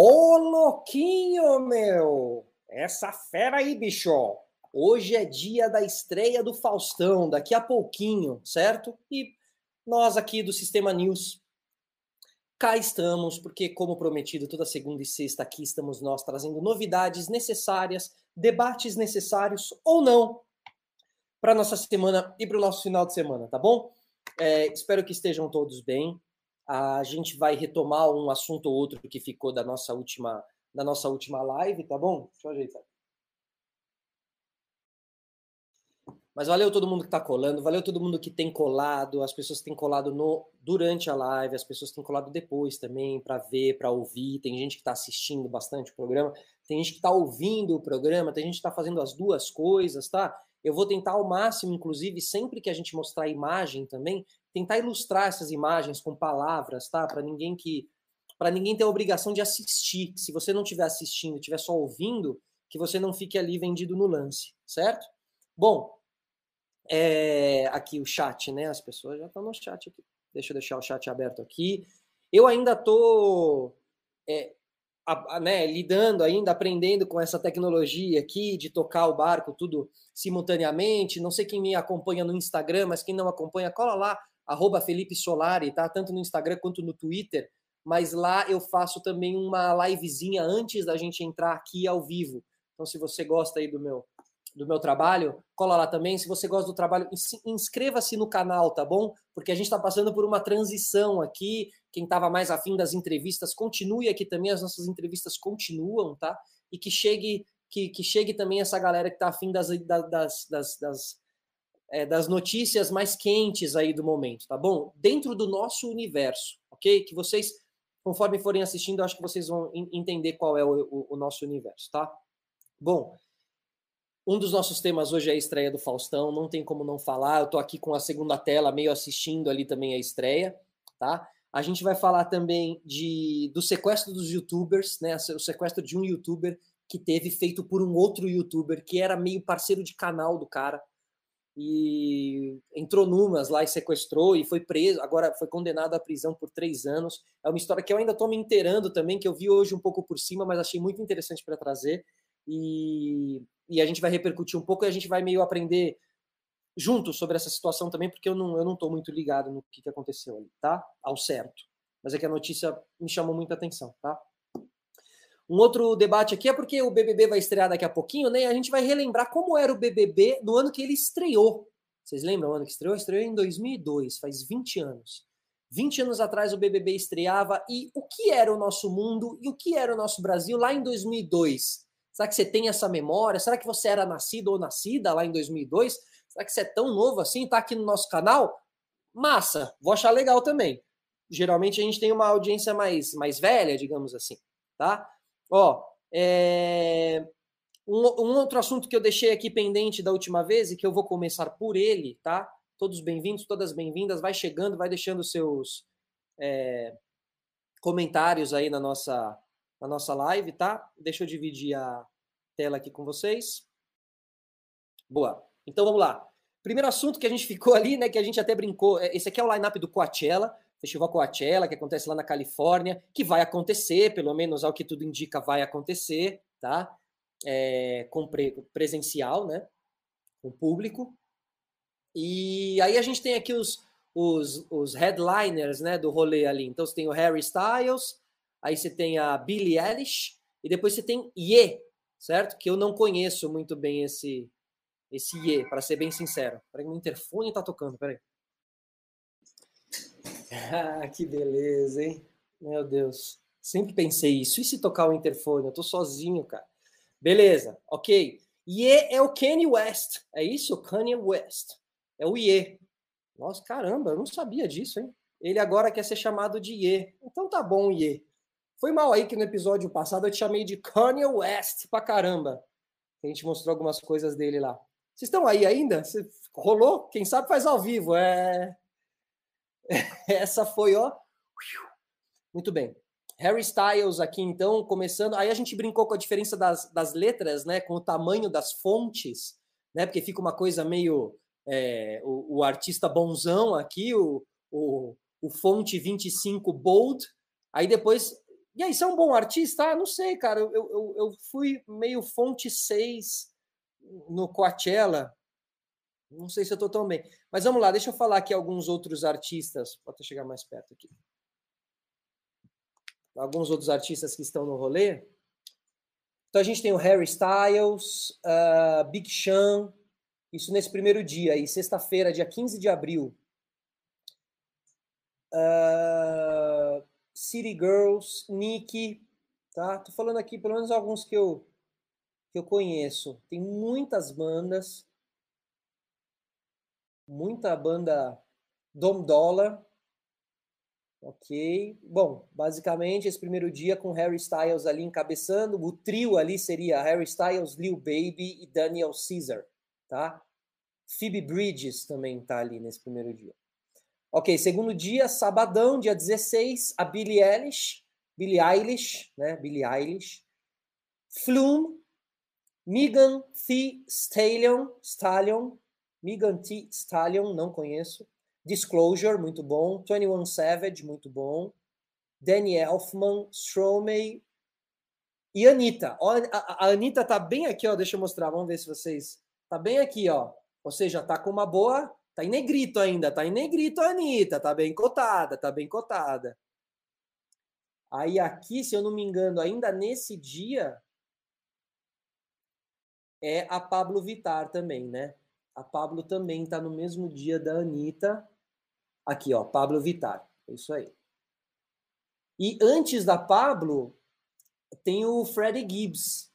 Ô, louquinho, meu! Essa fera aí, bicho! Hoje é dia da estreia do Faustão, daqui a pouquinho, certo? E nós aqui do Sistema News, cá estamos, porque, como prometido, toda segunda e sexta aqui estamos nós trazendo novidades necessárias, debates necessários ou não, para nossa semana e para o nosso final de semana, tá bom? É, espero que estejam todos bem. A gente vai retomar um assunto ou outro que ficou da nossa última, da nossa última live, tá bom? Deixa eu ajeitar. Mas valeu todo mundo que está colando, valeu todo mundo que tem colado, as pessoas que têm colado no, durante a live, as pessoas que têm colado depois também, para ver, para ouvir. Tem gente que está assistindo bastante o programa, tem gente que está ouvindo o programa, tem gente que está fazendo as duas coisas, tá? Eu vou tentar ao máximo, inclusive, sempre que a gente mostrar a imagem também, tentar ilustrar essas imagens com palavras, tá? Para ninguém que para ninguém ter a obrigação de assistir. Se você não estiver assistindo, estiver só ouvindo, que você não fique ali vendido no lance, certo? Bom, é, aqui o chat, né? As pessoas já estão no chat aqui. Deixa eu deixar o chat aberto aqui. Eu ainda tô é, né, lidando ainda, aprendendo com essa tecnologia aqui de tocar o barco tudo simultaneamente. Não sei quem me acompanha no Instagram, mas quem não acompanha, cola lá, arroba Felipe Solari, tá? Tanto no Instagram quanto no Twitter. Mas lá eu faço também uma livezinha antes da gente entrar aqui ao vivo. Então, se você gosta aí do meu do meu trabalho, cola lá também. Se você gosta do trabalho, inscreva-se no canal, tá bom? Porque a gente está passando por uma transição aqui. Quem estava mais afim das entrevistas, continue aqui também. As nossas entrevistas continuam, tá? E que chegue, que, que chegue também essa galera que está afim das, das, das, das, é, das notícias mais quentes aí do momento, tá bom? Dentro do nosso universo, ok? Que vocês, conforme forem assistindo, acho que vocês vão entender qual é o, o, o nosso universo, tá? Bom, um dos nossos temas hoje é a estreia do Faustão, não tem como não falar. Eu tô aqui com a segunda tela, meio assistindo ali também a estreia, tá? A gente vai falar também de do sequestro dos youtubers, né? O sequestro de um youtuber que teve feito por um outro youtuber que era meio parceiro de canal do cara e entrou numas lá e sequestrou e foi preso, agora foi condenado à prisão por três anos. É uma história que eu ainda estou me inteirando também, que eu vi hoje um pouco por cima, mas achei muito interessante para trazer. E e a gente vai repercutir um pouco e a gente vai meio aprender junto sobre essa situação também, porque eu não eu não estou muito ligado no que, que aconteceu ali, tá? Ao certo. Mas é que a notícia me chamou muita atenção, tá? Um outro debate aqui é porque o BBB vai estrear daqui a pouquinho, né? A gente vai relembrar como era o BBB no ano que ele estreou. Vocês lembram o ano que estreou? Estreou em 2002, faz 20 anos. 20 anos atrás o BBB estreava e o que era o nosso mundo e o que era o nosso Brasil lá em 2002? Será que você tem essa memória? Será que você era nascido ou nascida lá em 2002? Será que você é tão novo assim? Está aqui no nosso canal? Massa, vou achar legal também. Geralmente a gente tem uma audiência mais, mais velha, digamos assim, tá? Ó, é... um, um outro assunto que eu deixei aqui pendente da última vez e que eu vou começar por ele, tá? Todos bem-vindos, todas bem-vindas. Vai chegando, vai deixando seus é, comentários aí na nossa na nossa live, tá? Deixa eu dividir a tela aqui com vocês. Boa. Então vamos lá. Primeiro assunto que a gente ficou ali, né, que a gente até brincou, é, esse aqui é o line-up do Coachella, Festival Coachella, que acontece lá na Califórnia, que vai acontecer, pelo menos ao que tudo indica, vai acontecer, tá? É, com pre presencial, né? Com público. E aí a gente tem aqui os, os, os headliners, né, do rolê ali. Então você tem o Harry Styles, aí você tem a Billie Eilish e depois você tem Ye, certo? Que eu não conheço muito bem esse esse Ye, para ser bem sincero. Peraí, o interfone tá tocando, peraí. Ah, que beleza, hein? Meu Deus. Sempre pensei isso. E se tocar o interfone? Eu tô sozinho, cara. Beleza, ok. Ye é o Kanye West. É isso? Kanye West. É o Ye. Nossa, caramba, eu não sabia disso, hein? Ele agora quer ser chamado de Ye. Então tá bom, Ye. Foi mal aí que no episódio passado eu te chamei de Kanye West pra caramba. A gente mostrou algumas coisas dele lá. Vocês estão aí ainda? Rolou? Quem sabe faz ao vivo. É... Essa foi, ó. Muito bem. Harry Styles aqui, então, começando. Aí a gente brincou com a diferença das, das letras, né? Com o tamanho das fontes, né? Porque fica uma coisa meio. É, o, o, artista bonzão aqui, o, o, o fonte 25 bold. Aí depois E aí, você é um bom artista? Ah, não sei, cara. Eu, eu, eu fui meio fonte 6 no Coachella. Não sei se eu estou tão bem. Mas vamos lá, deixa eu falar aqui alguns outros artistas. Pode chegar mais perto aqui. Alguns outros artistas que estão no rolê. Então a gente tem o Harry Styles, uh, Big Sean, isso nesse primeiro dia aí, sexta-feira, dia 15 de abril. Uh, City Girls, Nick, tá? Tô falando aqui pelo menos alguns que eu que eu conheço. Tem muitas bandas, muita banda Dom Dollar, ok? Bom, basicamente esse primeiro dia com Harry Styles ali encabeçando, o trio ali seria Harry Styles, Lil Baby e Daniel Caesar, tá? Phoebe Bridges também tá ali nesse primeiro dia. Ok, segundo dia, sabadão, dia 16, a Billie Eilish, Billie Eilish, né? Billie Eilish, Flume, Megan Thee Stallion, Stallion, Megan Thee Stallion, não conheço. Disclosure, muito bom. 21 Savage, muito bom. Danny Elfman, Stromae e Anitta. Ó, a, a Anitta tá bem aqui, ó. Deixa eu mostrar, vamos ver se vocês. Tá bem aqui, ó. Ou seja, tá com uma boa Tá em negrito ainda, tá em negrito a Anitta, tá bem cotada, tá bem cotada. Aí aqui, se eu não me engano, ainda nesse dia é a Pablo Vitar também, né? A Pablo também tá no mesmo dia da Anitta. Aqui, ó, Pablo Vitar. É isso aí. E antes da Pablo, tem o Freddie Gibbs,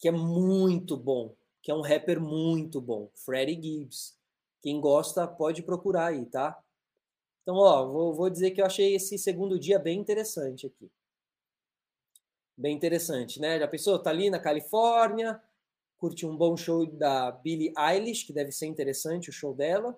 que é muito bom, que é um rapper muito bom, Freddie Gibbs. Quem gosta pode procurar aí, tá? Então, ó, vou, vou dizer que eu achei esse segundo dia bem interessante aqui. Bem interessante, né? Já pensou? Tá ali na Califórnia, curte um bom show da Billie Eilish, que deve ser interessante o show dela.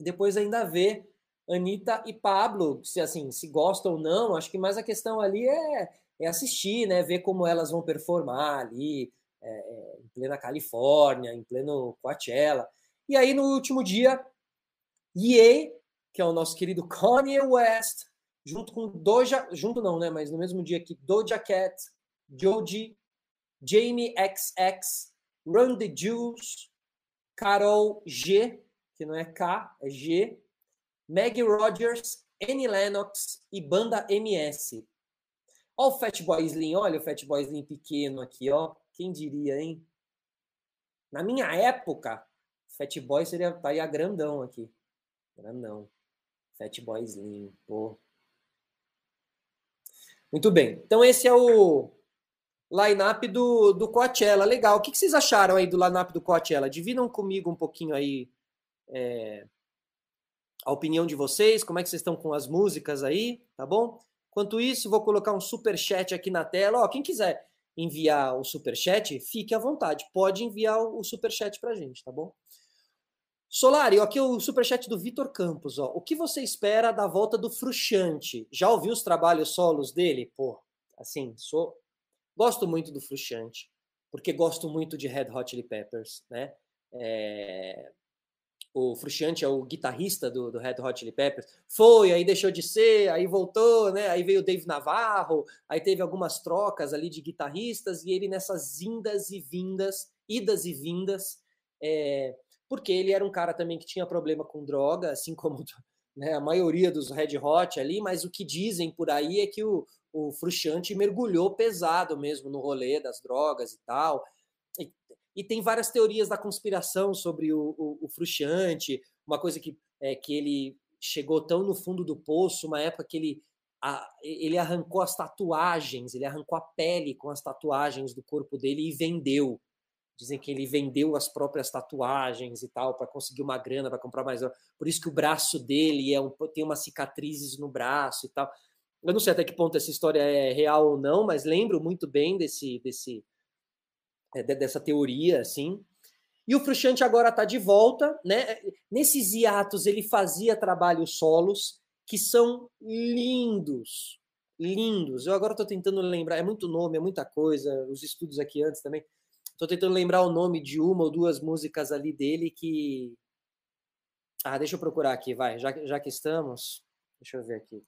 Depois ainda vê Anitta e Pablo, se assim, se gostam ou não, acho que mais a questão ali é, é assistir, né? Ver como elas vão performar ali é, é em plena Califórnia, em pleno Coachella. E aí, no último dia, Ye, que é o nosso querido Kanye West, junto com Doja, junto não, né? Mas no mesmo dia que Doja Cat, Joji, Jamie XX, Run the Juice, Carol G, que não é K, é G, Maggie Rogers, Annie Lennox e Banda MS. Olha o Fatboy Slim, olha o Fatboy Slim pequeno aqui, ó. Quem diria, hein? Na minha época, Fat Boy seria estaria grandão aqui. Grandão. Fat Boy Slim, pô. Muito bem. Então esse é o line-up do, do Coachella. Legal. O que, que vocês acharam aí do line-up do Coachella? Dividam comigo um pouquinho aí é, a opinião de vocês, como é que vocês estão com as músicas aí, tá bom? Enquanto isso, vou colocar um super chat aqui na tela. Ó, quem quiser enviar o super chat, fique à vontade. Pode enviar o super chat pra gente, tá bom? Solari, aqui o superchat do Vitor Campos. Ó. O que você espera da volta do Fruxante? Já ouviu os trabalhos solos dele? Pô, assim, sou. Gosto muito do Fruxante, porque gosto muito de Red Hot Chili Peppers, né? É... O Fruxante é o guitarrista do, do, Red Hot Chili Peppers. Foi, aí deixou de ser, aí voltou, né? Aí veio o Dave Navarro, aí teve algumas trocas ali de guitarristas, e ele nessas indas e vindas, idas e vindas, é porque ele era um cara também que tinha problema com droga, assim como né, a maioria dos Red Hot ali, mas o que dizem por aí é que o, o Frusciante mergulhou pesado mesmo no rolê das drogas e tal. E, e tem várias teorias da conspiração sobre o, o, o Frusciante, uma coisa que, é, que ele chegou tão no fundo do poço, uma época que ele, a, ele arrancou as tatuagens, ele arrancou a pele com as tatuagens do corpo dele e vendeu. Dizem que ele vendeu as próprias tatuagens e tal para conseguir uma grana para comprar mais. Por isso que o braço dele é um, tem umas cicatrizes no braço e tal. Eu não sei até que ponto essa história é real ou não, mas lembro muito bem desse, desse é, dessa teoria, assim. E o Frusciante agora está de volta, né? Nesses hiatos ele fazia trabalhos solos que são lindos, lindos. Eu agora estou tentando lembrar, é muito nome, é muita coisa. Os estudos aqui antes também. Tô tentando lembrar o nome de uma ou duas músicas ali dele que. Ah, deixa eu procurar aqui, vai. Já, já que estamos. Deixa eu ver aqui.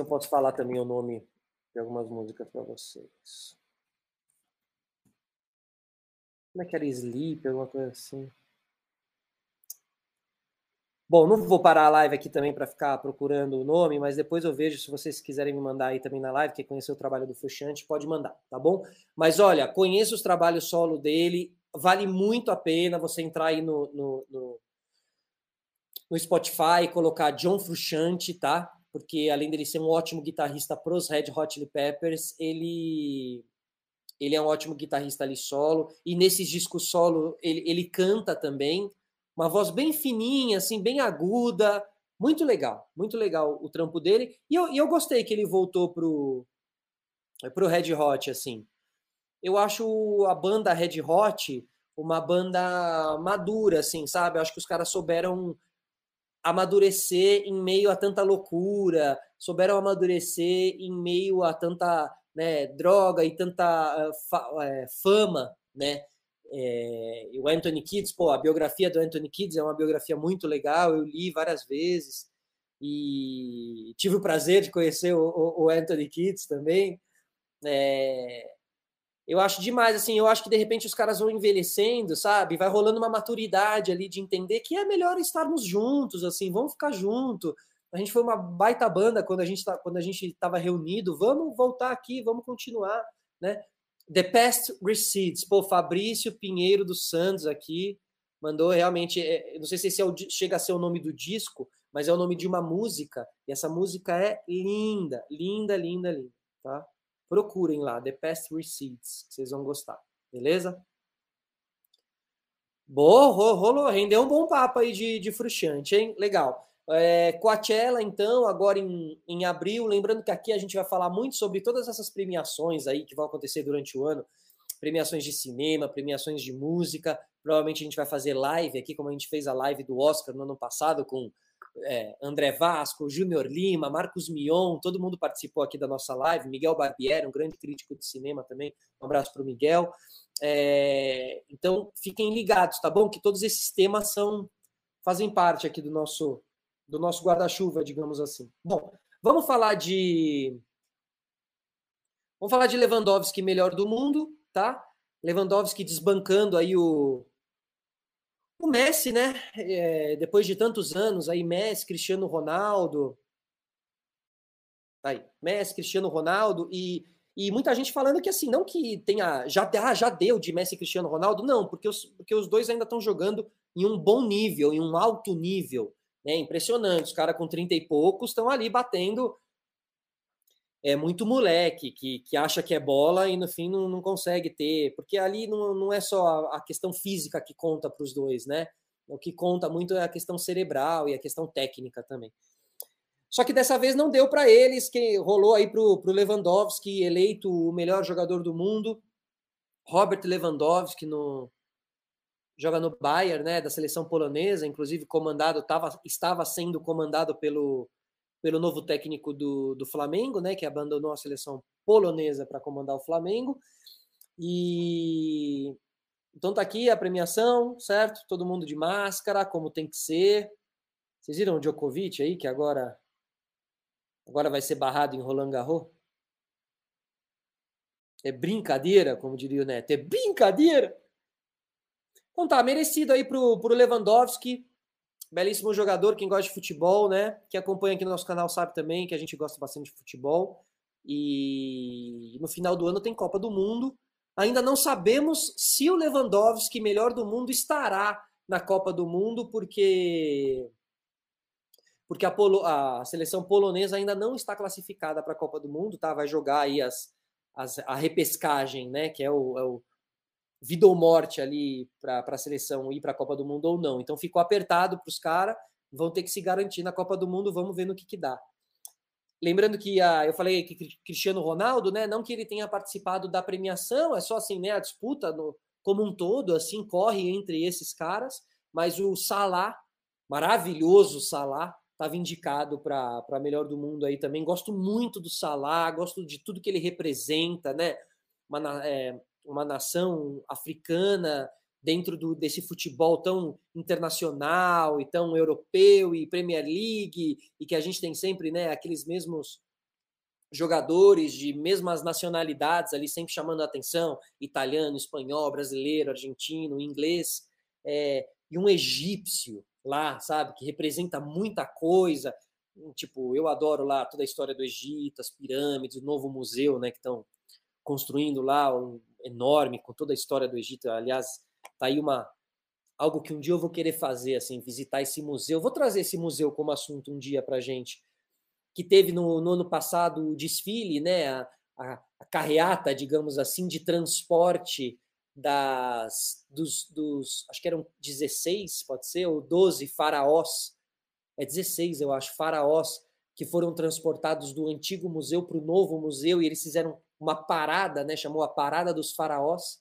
Eu posso falar também o nome de algumas músicas para vocês. Como é que era Sleep, alguma coisa assim? Bom, não vou parar a live aqui também para ficar procurando o nome, mas depois eu vejo se vocês quiserem me mandar aí também na live, quem conheceu o trabalho do Fuxante, pode mandar, tá bom? Mas olha, conheça os trabalhos solo dele, vale muito a pena você entrar aí no, no, no, no Spotify e colocar John Frusciante, tá? Porque além dele ser um ótimo guitarrista pros Red Hot Chili Peppers, ele ele é um ótimo guitarrista ali solo e nesses discos solo ele, ele canta também uma voz bem fininha, assim, bem aguda, muito legal, muito legal o trampo dele. E eu, e eu gostei que ele voltou pro, pro Red Hot, assim. Eu acho a banda Red Hot uma banda madura, assim, sabe? Eu acho que os caras souberam amadurecer em meio a tanta loucura, souberam amadurecer em meio a tanta né, droga e tanta uh, fama, né? É, o Anthony Kids, pô, a biografia do Anthony Kids é uma biografia muito legal, eu li várias vezes e tive o prazer de conhecer o, o Anthony Kids também. É, eu acho demais, assim, eu acho que de repente os caras vão envelhecendo, sabe? Vai rolando uma maturidade ali de entender que é melhor estarmos juntos, assim, vamos ficar junto. A gente foi uma baita banda quando a gente tá, quando a gente estava reunido, vamos voltar aqui, vamos continuar, né? The Past Recedes. Pô, Fabrício Pinheiro dos Santos aqui mandou realmente. É, não sei se esse é o, chega a ser o nome do disco, mas é o nome de uma música. E essa música é linda, linda, linda, linda. Tá? Procurem lá, The Past que vocês vão gostar. Beleza? Boa, rolou, rendeu um bom papo aí de, de frustrante, hein? Legal. É, Coachella, então, agora em, em abril. Lembrando que aqui a gente vai falar muito sobre todas essas premiações aí que vão acontecer durante o ano. Premiações de cinema, premiações de música. Provavelmente a gente vai fazer live aqui, como a gente fez a live do Oscar no ano passado com é, André Vasco, Júnior Lima, Marcos Mion, todo mundo participou aqui da nossa live. Miguel Barbieri, um grande crítico de cinema também. Um abraço para o Miguel. É, então, fiquem ligados, tá bom? Que todos esses temas são fazem parte aqui do nosso do nosso guarda-chuva, digamos assim. Bom, vamos falar de vamos falar de Lewandowski melhor do mundo, tá? Lewandowski desbancando aí o o Messi, né? É, depois de tantos anos aí Messi, Cristiano Ronaldo, aí Messi, Cristiano Ronaldo e e muita gente falando que assim, não que tenha já, ah, já deu de Messi e Cristiano Ronaldo, não, porque os, porque os dois ainda estão jogando em um bom nível, em um alto nível. É impressionante, os caras com 30 e poucos estão ali batendo. É muito moleque que, que acha que é bola e no fim não, não consegue ter, porque ali não, não é só a, a questão física que conta para os dois, né? O que conta muito é a questão cerebral e a questão técnica também. Só que dessa vez não deu para eles, que rolou aí para o Lewandowski, eleito o melhor jogador do mundo. Robert Lewandowski no, joga no Bayern, né, da seleção polonesa, inclusive comandado, tava, estava sendo comandado pelo, pelo novo técnico do, do Flamengo, né, que abandonou a seleção polonesa para comandar o Flamengo. E então tá aqui a premiação, certo? Todo mundo de máscara, como tem que ser. Vocês viram o Djokovic aí, que agora agora vai ser barrado em Roland Garros? É brincadeira, como diria o Neto, é brincadeira. Então tá, merecido aí pro, pro Lewandowski, belíssimo jogador, quem gosta de futebol, né? Que acompanha aqui no nosso canal sabe também que a gente gosta bastante de futebol. E no final do ano tem Copa do Mundo. Ainda não sabemos se o Lewandowski, melhor do mundo, estará na Copa do Mundo, porque porque a, Polo, a seleção polonesa ainda não está classificada para a Copa do Mundo, tá? Vai jogar aí as, as, a repescagem, né? Que é o, é o vida ou morte ali para a seleção ir para a Copa do Mundo ou não. Então ficou apertado para os caras, vão ter que se garantir na Copa do Mundo, vamos ver no que, que dá. Lembrando que a, eu falei que Cristiano Ronaldo, né, não que ele tenha participado da premiação, é só assim, né, a disputa no, como um todo, assim, corre entre esses caras, mas o Salah, maravilhoso Salah, estava indicado para melhor do mundo aí também. Gosto muito do Salah, gosto de tudo que ele representa, né? Uma, é, uma nação africana dentro do, desse futebol tão internacional e tão europeu e Premier League e que a gente tem sempre né, aqueles mesmos jogadores de mesmas nacionalidades ali sempre chamando a atenção, italiano, espanhol, brasileiro, argentino, inglês, é, e um egípcio lá, sabe, que representa muita coisa. Tipo, eu adoro lá toda a história do Egito, as pirâmides, o novo museu, né, que estão construindo lá, um enorme, com toda a história do Egito. Aliás, tá aí uma algo que um dia eu vou querer fazer, assim, visitar esse museu. Vou trazer esse museu como assunto um dia para gente, que teve no, no, ano passado o desfile, né, a, a, a, carreata, digamos assim, de transporte das dos, dos, acho que eram 16, pode ser, ou 12 faraós, é 16, eu acho, faraós que foram transportados do antigo museu para o novo museu e eles fizeram uma parada, né, chamou a parada dos faraós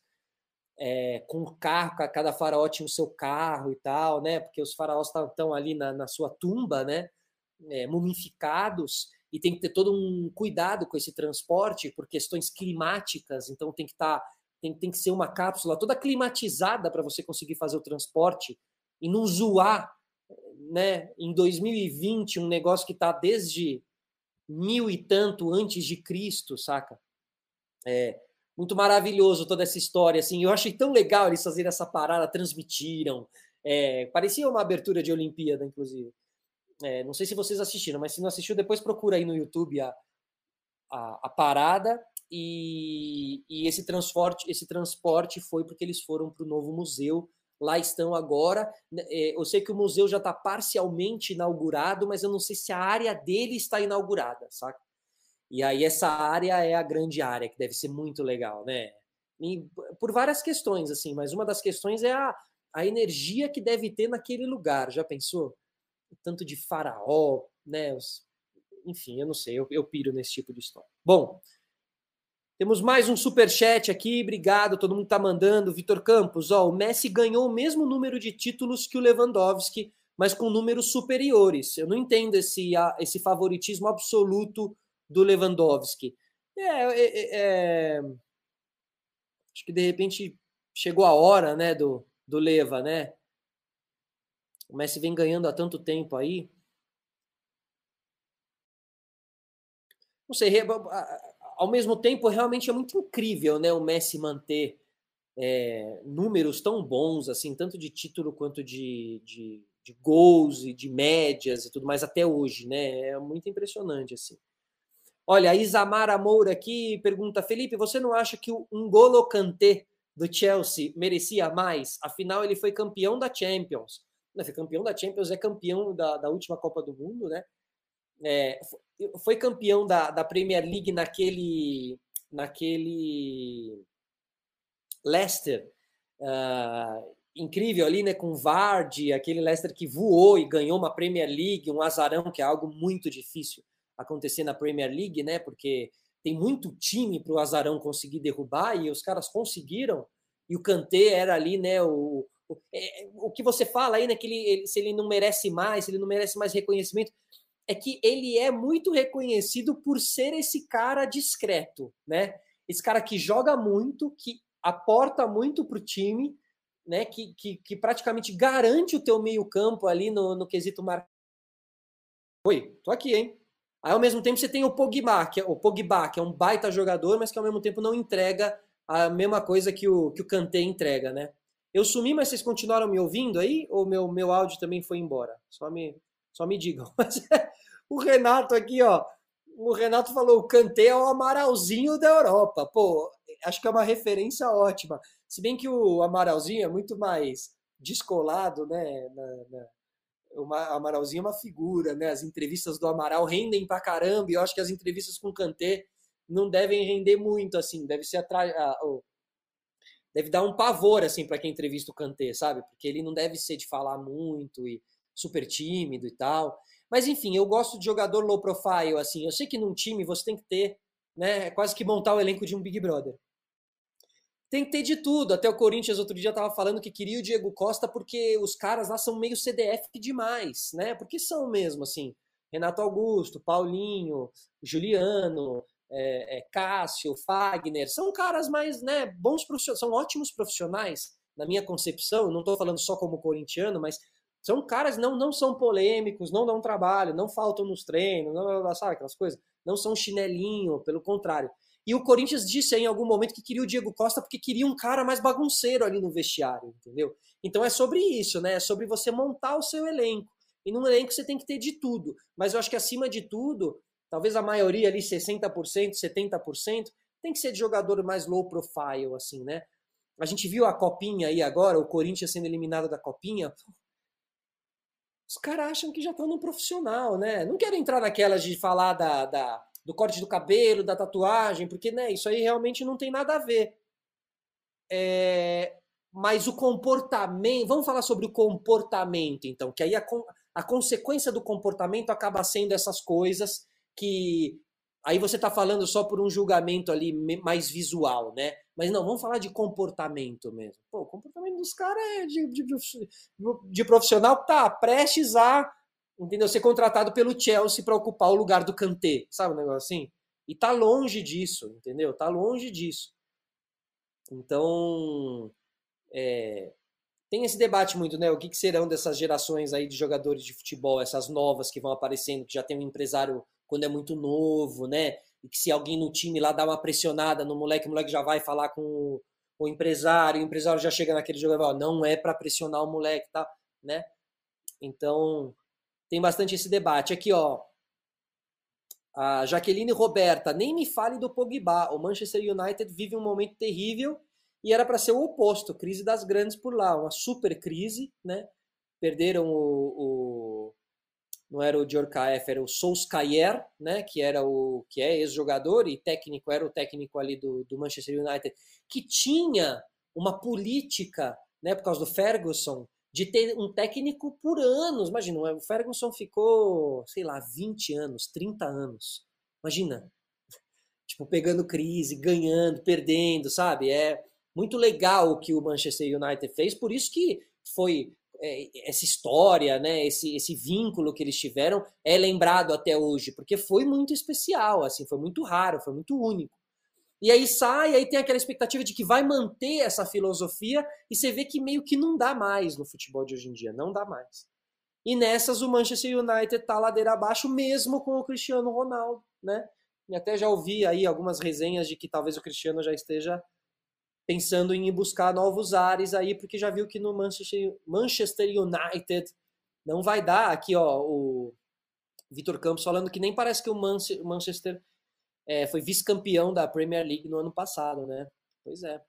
é, com o carro, cada faraó tinha o seu carro e tal, né? Porque os faraós estão ali na, na, sua tumba, né? É, mumificados e tem que ter todo um cuidado com esse transporte por questões climáticas. Então tem que estar, tá, tem, tem que ser uma cápsula toda climatizada para você conseguir fazer o transporte e não zoar, né? Em 2020 um negócio que está desde mil e tanto antes de Cristo, saca? É, muito maravilhoso toda essa história, assim. Eu achei tão legal eles fazerem essa parada, transmitiram. É, parecia uma abertura de Olimpíada, inclusive. É, não sei se vocês assistiram, mas se não assistiu, depois procura aí no YouTube a, a, a parada. E, e, esse transporte, esse transporte foi porque eles foram para o novo museu. Lá estão agora. É, eu sei que o museu já está parcialmente inaugurado, mas eu não sei se a área dele está inaugurada, saca? E aí essa área é a grande área, que deve ser muito legal, né? E por várias questões, assim, mas uma das questões é a, a energia que deve ter naquele lugar. Já pensou? O tanto de faraó, né? Os, enfim, eu não sei, eu, eu piro nesse tipo de história. Bom, temos mais um super chat aqui, obrigado, todo mundo tá mandando. Vitor Campos, ó, o Messi ganhou o mesmo número de títulos que o Lewandowski, mas com números superiores. Eu não entendo esse, esse favoritismo absoluto do Lewandowski. É, é, é, é, acho que de repente chegou a hora, né, do, do Leva, né? O Messi vem ganhando há tanto tempo aí. Não sei, ao mesmo tempo, realmente é muito incrível, né, o Messi manter é, números tão bons, assim, tanto de título quanto de, de, de gols e de médias e tudo mais até hoje, né? É muito impressionante, assim. Olha, a Isamara Moura aqui pergunta: Felipe, você não acha que o Ngolo Kanté do Chelsea merecia mais? Afinal, ele foi campeão da Champions. Não, foi campeão da Champions, é campeão da, da última Copa do Mundo, né? É, foi campeão da, da Premier League naquele, naquele Leicester. Uh, incrível ali, né, com Vardy, aquele Leicester que voou e ganhou uma Premier League, um azarão que é algo muito difícil acontecer na Premier League, né? Porque tem muito time para o Azarão conseguir derrubar e os caras conseguiram. E o Kanté era ali, né? O, o, é, o que você fala aí, né? Que ele, ele, se ele não merece mais, se ele não merece mais reconhecimento, é que ele é muito reconhecido por ser esse cara discreto, né? Esse cara que joga muito, que aporta muito para o time, né? Que, que, que, praticamente garante o teu meio campo ali no, no quesito mar. Oi, tô aqui, hein? Aí, ao mesmo tempo, você tem o Pogba, que é, o Pogba, que é um baita jogador, mas que ao mesmo tempo não entrega a mesma coisa que o, que o Kanté entrega, né? Eu sumi, mas vocês continuaram me ouvindo aí? Ou meu, meu áudio também foi embora? Só me, só me digam. o Renato aqui, ó. O Renato falou: o Kanté é o Amaralzinho da Europa. Pô, acho que é uma referência ótima. Se bem que o Amaralzinho é muito mais descolado, né? Na, na o Amaralzinho é uma figura, né? As entrevistas do Amaral rendem pra caramba, e eu acho que as entrevistas com o Kanté não devem render muito, assim, deve ser atrás. Deve dar um pavor, assim, para quem entrevista o Kanté, sabe? Porque ele não deve ser de falar muito e super tímido e tal. Mas, enfim, eu gosto de jogador low profile, assim. Eu sei que num time você tem que ter, né? É quase que montar o elenco de um Big Brother tem que ter de tudo. Até o Corinthians outro dia estava falando que queria o Diego Costa porque os caras lá são meio CDF demais, né? Porque são mesmo, assim. Renato Augusto, Paulinho, Juliano, é, é, Cássio, Fagner, são caras mais, né, bons profissionais, são ótimos profissionais, na minha concepção, não estou falando só como corintiano, mas são caras não não são polêmicos, não dão trabalho, não faltam nos treinos, não, sabe aquelas coisas? não são chinelinho, pelo contrário. E o Corinthians disse aí em algum momento que queria o Diego Costa porque queria um cara mais bagunceiro ali no vestiário, entendeu? Então é sobre isso, né? É sobre você montar o seu elenco. E num elenco você tem que ter de tudo. Mas eu acho que acima de tudo, talvez a maioria ali, 60%, 70%, tem que ser de jogador mais low profile, assim, né? A gente viu a copinha aí agora, o Corinthians sendo eliminado da copinha. Os caras acham que já estão no profissional, né? Não quero entrar naquelas de falar da, da do corte do cabelo, da tatuagem, porque né, isso aí realmente não tem nada a ver. É, mas o comportamento, vamos falar sobre o comportamento, então, que aí a, a consequência do comportamento acaba sendo essas coisas que aí você está falando só por um julgamento ali mais visual, né? Mas não, vamos falar de comportamento mesmo. Pô, o comportamento dos caras é de, de, de, profissional que tá prestes a entendeu? Ser contratado pelo Chelsea para ocupar o lugar do Kanté, sabe um negócio assim? E tá longe disso, entendeu? Tá longe disso. Então, é, tem esse debate muito, né? O que, que, serão dessas gerações aí de jogadores de futebol, essas novas que vão aparecendo, que já tem um empresário quando é muito novo, né? E que se alguém no time lá dá uma pressionada no moleque, o moleque já vai falar com o, empresário, o empresário já chega naquele jogador, não é para pressionar o moleque, tá? Né? Então, tem bastante esse debate. Aqui, ó. A Jaqueline Roberta, nem me fale do Pogba. O Manchester United vive um momento terrível e era para ser o oposto, crise das grandes por lá, uma super crise, né? Perderam o, o não era o Djorkaeff, era o Solskjaer, né? Que era o que é ex-jogador e técnico, era o técnico ali do, do Manchester United, que tinha uma política, né? Por causa do Ferguson, de ter um técnico por anos. Imagina, o Ferguson ficou, sei lá, 20 anos, 30 anos. Imagina, tipo, pegando crise, ganhando, perdendo, sabe? É muito legal o que o Manchester United fez, por isso que foi é, essa história, né, esse, esse vínculo que eles tiveram é lembrado até hoje, porque foi muito especial, assim, foi muito raro, foi muito único. E aí sai, aí tem aquela expectativa de que vai manter essa filosofia e você vê que meio que não dá mais no futebol de hoje em dia, não dá mais. E nessas o Manchester United tá ladeira abaixo mesmo com o Cristiano Ronaldo, né? E até já ouvi aí algumas resenhas de que talvez o Cristiano já esteja pensando em ir buscar novos ares aí, porque já viu que no Manchester, Manchester United não vai dar. Aqui, ó, o Vitor Campos falando que nem parece que o Manchester é, foi vice-campeão da Premier League no ano passado, né? Pois é.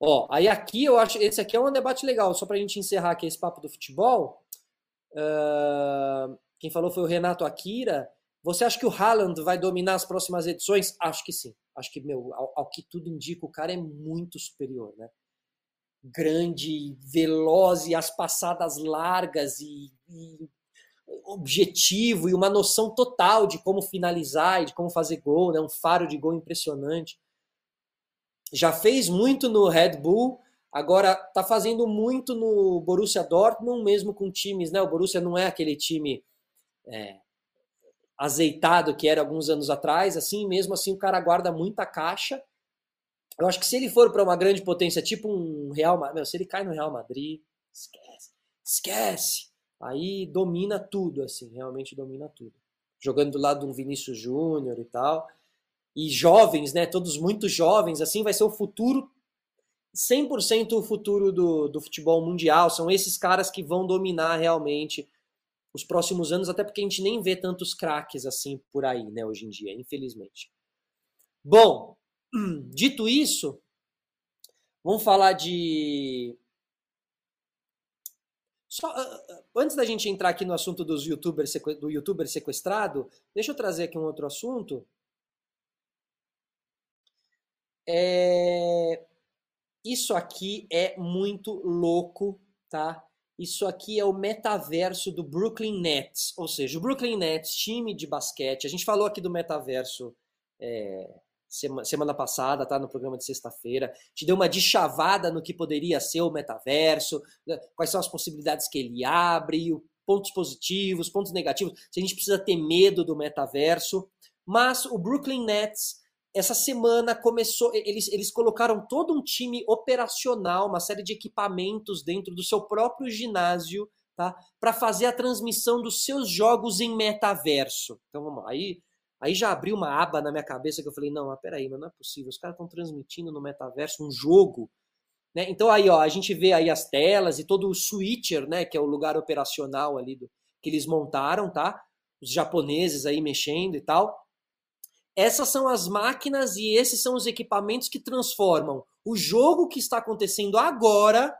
Ó, aí aqui eu acho. Esse aqui é um debate legal, só para a gente encerrar aqui esse papo do futebol. Uh, quem falou foi o Renato Akira. Você acha que o Haaland vai dominar as próximas edições? Acho que sim. Acho que, meu, ao, ao que tudo indica, o cara é muito superior, né? Grande, veloz e as passadas largas e, e objetivo e uma noção total de como finalizar e de como fazer gol, né? um faro de gol impressionante. Já fez muito no Red Bull, agora está fazendo muito no Borussia Dortmund, mesmo com times, né? O Borussia não é aquele time é, azeitado que era alguns anos atrás, assim, mesmo assim o cara guarda muita caixa. Eu acho que se ele for para uma grande potência, tipo um Real Madrid, se ele cai no Real Madrid, esquece, esquece aí domina tudo, assim, realmente domina tudo. Jogando do lado de um Vinícius Júnior e tal. E jovens, né? Todos muito jovens, assim, vai ser o futuro, 100% o futuro do, do futebol mundial. São esses caras que vão dominar realmente os próximos anos, até porque a gente nem vê tantos craques assim por aí, né, hoje em dia, infelizmente. Bom, dito isso, vamos falar de só, uh, antes da gente entrar aqui no assunto dos YouTubers, do youtuber sequestrado, deixa eu trazer aqui um outro assunto. É... Isso aqui é muito louco, tá? Isso aqui é o metaverso do Brooklyn Nets. Ou seja, o Brooklyn Nets, time de basquete. A gente falou aqui do metaverso é, semana passada, tá? No programa de sexta-feira. Te deu uma deschavada no que poderia ser o metaverso, né? quais são as possibilidades que ele abre, pontos positivos, pontos negativos, se a gente precisa ter medo do metaverso. Mas o Brooklyn Nets, essa semana começou, eles, eles colocaram todo um time operacional, uma série de equipamentos dentro do seu próprio ginásio, tá? Para fazer a transmissão dos seus jogos em metaverso. Então vamos lá. Aí Aí já abriu uma aba na minha cabeça que eu falei, não, mas peraí, mas não é possível, os caras estão transmitindo no metaverso um jogo. Né? Então aí, ó, a gente vê aí as telas e todo o switcher, né, que é o lugar operacional ali do, que eles montaram, tá? Os japoneses aí mexendo e tal. Essas são as máquinas e esses são os equipamentos que transformam o jogo que está acontecendo agora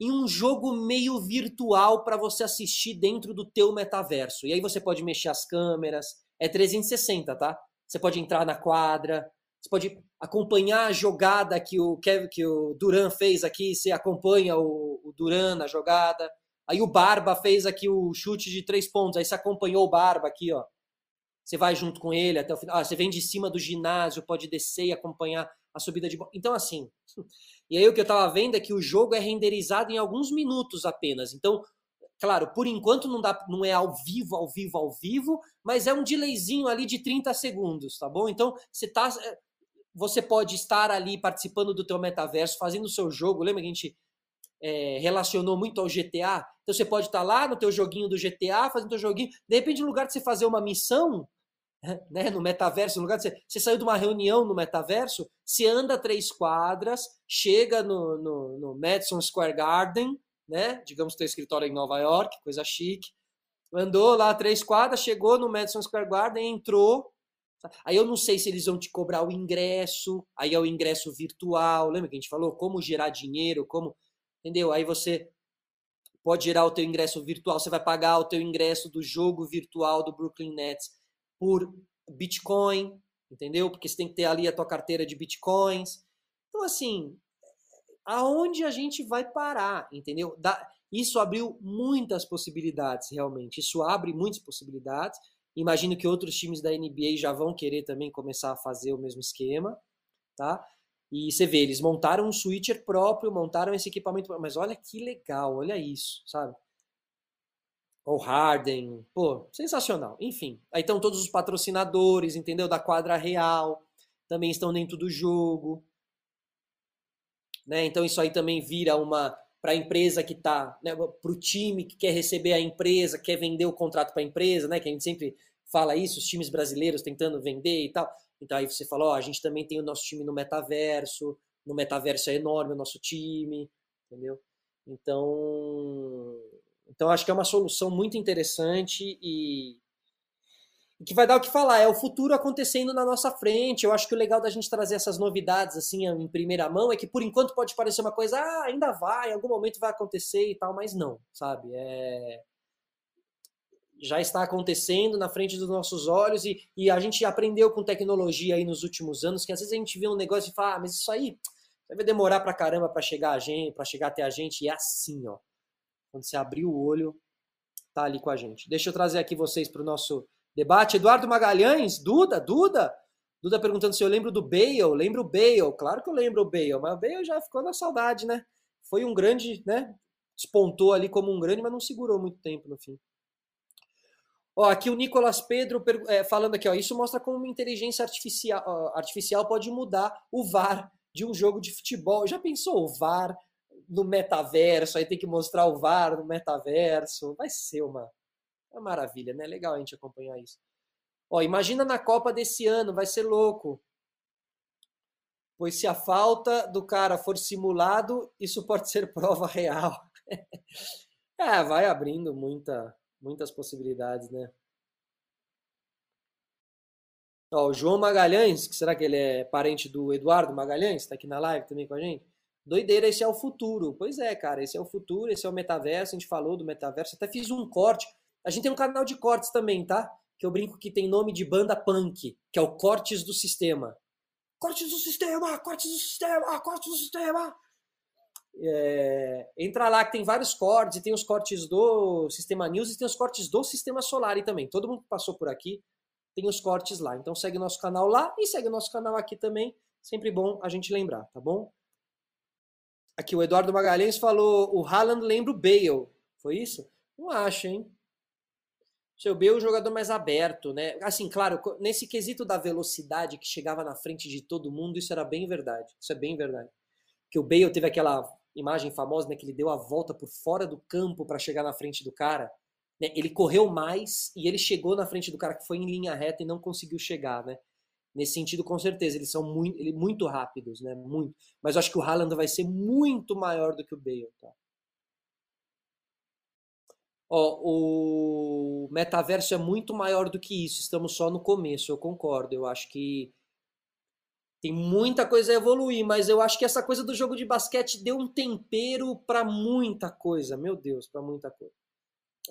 em um jogo meio virtual para você assistir dentro do teu metaverso. E aí você pode mexer as câmeras, é 360, tá? Você pode entrar na quadra, você pode acompanhar a jogada que o Kevin, que o Duran fez aqui, você acompanha o, o Duran na jogada. Aí o Barba fez aqui o chute de três pontos, aí você acompanhou o Barba aqui, ó. Você vai junto com ele até o final. Ah, você vem de cima do ginásio, pode descer e acompanhar a subida de bola. Então, assim. E aí o que eu tava vendo é que o jogo é renderizado em alguns minutos apenas. Então, claro, por enquanto não, dá, não é ao vivo, ao vivo, ao vivo, mas é um delayzinho ali de 30 segundos, tá bom? Então, você tá. Eh, você pode estar ali participando do teu metaverso, fazendo o seu jogo. Lembra que a gente é, relacionou muito ao GTA? Então você pode estar lá no teu joguinho do GTA, fazendo teu joguinho. De repente, no lugar de você fazer uma missão, né, no metaverso, no lugar de você, você saiu de uma reunião no metaverso, você anda três quadras, chega no, no, no Madison Square Garden, né? Digamos que tem escritório em Nova York, coisa chique. Andou lá três quadras, chegou no Madison Square Garden, entrou. Aí eu não sei se eles vão te cobrar o ingresso, aí é o ingresso virtual, lembra que a gente falou? Como gerar dinheiro, como. Entendeu? Aí você pode gerar o teu ingresso virtual, você vai pagar o teu ingresso do jogo virtual do Brooklyn Nets por Bitcoin, entendeu? Porque você tem que ter ali a tua carteira de Bitcoins. Então, assim, aonde a gente vai parar, entendeu? isso abriu muitas possibilidades, realmente. Isso abre muitas possibilidades. Imagino que outros times da NBA já vão querer também começar a fazer o mesmo esquema, tá? E você vê, eles montaram um switcher próprio, montaram esse equipamento, mas olha que legal, olha isso, sabe? ou Harden, pô, sensacional. Enfim, aí estão todos os patrocinadores, entendeu? Da quadra real, também estão dentro do jogo. Né? Então isso aí também vira uma para a empresa que está, né, para o time que quer receber a empresa, quer vender o contrato para a empresa, né? Que a gente sempre fala isso, os times brasileiros tentando vender e tal. Então aí você falou, a gente também tem o nosso time no metaverso, no metaverso é enorme o nosso time, entendeu? Então, então, acho que é uma solução muito interessante e, que vai dar o que falar. É o futuro acontecendo na nossa frente. Eu acho que o legal da gente trazer essas novidades assim em primeira mão é que, por enquanto, pode parecer uma coisa, ah, ainda vai, em algum momento vai acontecer e tal, mas não, sabe? É já está acontecendo na frente dos nossos olhos e, e, a gente aprendeu com tecnologia aí nos últimos anos que às vezes a gente vê um negócio e fala, ah, mas isso aí vai demorar pra caramba para chegar a gente, para chegar até a gente e é assim, ó. Quando você abrir o olho, tá ali com a gente. Deixa eu trazer aqui vocês para o nosso debate. Eduardo Magalhães, Duda, Duda. Duda perguntando se eu lembro do Bale. Lembro o Bale, claro que eu lembro o Bale, mas o Bale já ficou na saudade, né? Foi um grande, né? Despontou ali como um grande, mas não segurou muito tempo no fim. Ó, aqui o Nicolas Pedro é, falando aqui, ó, isso mostra como uma inteligência artificial, artificial pode mudar o VAR de um jogo de futebol. Já pensou o VAR no metaverso, aí tem que mostrar o VAR no metaverso. Vai ser uma, uma maravilha, né? Legal a gente acompanhar isso. Ó, imagina na Copa desse ano, vai ser louco. Pois se a falta do cara for simulado, isso pode ser prova real. é, vai abrindo muita, muitas possibilidades, né? Ó, o João Magalhães, que será que ele é parente do Eduardo Magalhães? Está aqui na live também com a gente. Doideira, esse é o futuro. Pois é, cara, esse é o futuro, esse é o metaverso. A gente falou do metaverso, até fiz um corte. A gente tem um canal de cortes também, tá? Que eu brinco que tem nome de banda punk, que é o Cortes do Sistema. Cortes do Sistema, Cortes do Sistema, Cortes do Sistema. É, entra lá que tem vários cortes, tem os cortes do Sistema News e tem os cortes do Sistema Solar também. Todo mundo que passou por aqui tem os cortes lá. Então segue nosso canal lá e segue nosso canal aqui também. Sempre bom a gente lembrar, tá bom? Aqui o Eduardo Magalhães falou: o Haaland lembra o Bale. Foi isso? Não acho, hein? Seu Bale é o jogador mais aberto, né? Assim, claro, nesse quesito da velocidade que chegava na frente de todo mundo, isso era bem verdade. Isso é bem verdade. Que o Bale teve aquela imagem famosa, né, que ele deu a volta por fora do campo para chegar na frente do cara. Né? Ele correu mais e ele chegou na frente do cara que foi em linha reta e não conseguiu chegar, né? Nesse sentido, com certeza, eles são muito, muito rápidos, né? Muito. Mas eu acho que o Haaland vai ser muito maior do que o Bale, tá? Ó, o metaverso é muito maior do que isso. Estamos só no começo, eu concordo. Eu acho que tem muita coisa a evoluir, mas eu acho que essa coisa do jogo de basquete deu um tempero para muita coisa. Meu Deus, para muita coisa.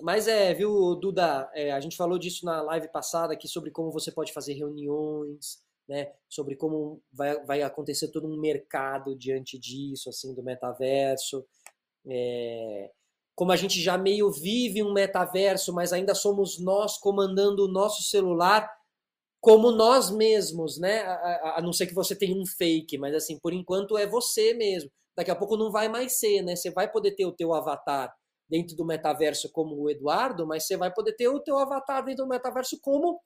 Mas é, viu, Duda, é, a gente falou disso na live passada aqui sobre como você pode fazer reuniões, né? Sobre como vai, vai acontecer todo um mercado diante disso, assim, do metaverso. É, como a gente já meio vive um metaverso, mas ainda somos nós comandando o nosso celular como nós mesmos, né? A, a, a, não ser que você tenha um fake, mas assim, por enquanto é você mesmo. Daqui a pouco não vai mais ser, né? Você vai poder ter o teu avatar dentro do metaverso como o Eduardo, mas você vai poder ter o teu avatar dentro do metaverso como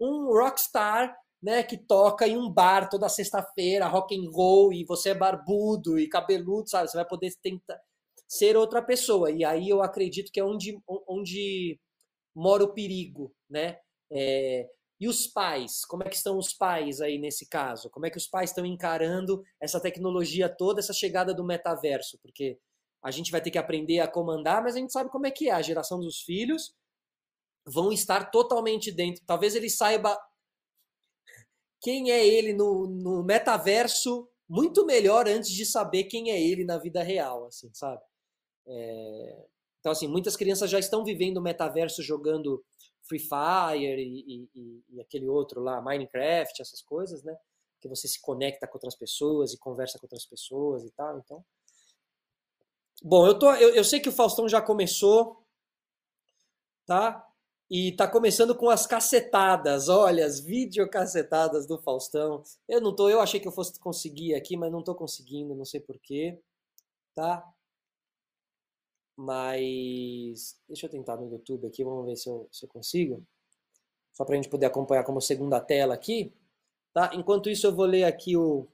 um rockstar, né, que toca em um bar toda sexta-feira, rock and roll, e você é barbudo e cabeludo, sabe? Você vai poder tentar ser outra pessoa. E aí eu acredito que é onde, onde mora o perigo, né? É, e os pais? Como é que estão os pais aí nesse caso? Como é que os pais estão encarando essa tecnologia toda, essa chegada do metaverso? Porque a gente vai ter que aprender a comandar, mas a gente sabe como é que é. A geração dos filhos vão estar totalmente dentro. Talvez ele saiba quem é ele no, no metaverso muito melhor antes de saber quem é ele na vida real, assim, sabe? É... Então, assim, muitas crianças já estão vivendo o metaverso jogando Free Fire e, e, e, aquele outro lá, Minecraft, essas coisas, né? Que você se conecta com outras pessoas e conversa com outras pessoas e tal. Então, Bom, eu, tô, eu, eu sei que o Faustão já começou, tá? E tá começando com as cacetadas, olha, as videocacetadas do Faustão. Eu não tô, eu achei que eu fosse conseguir aqui, mas não tô conseguindo, não sei porquê, tá? Mas deixa eu tentar no YouTube aqui, vamos ver se eu, se eu consigo. Só pra gente poder acompanhar como segunda tela aqui, tá? Enquanto isso eu vou ler aqui o,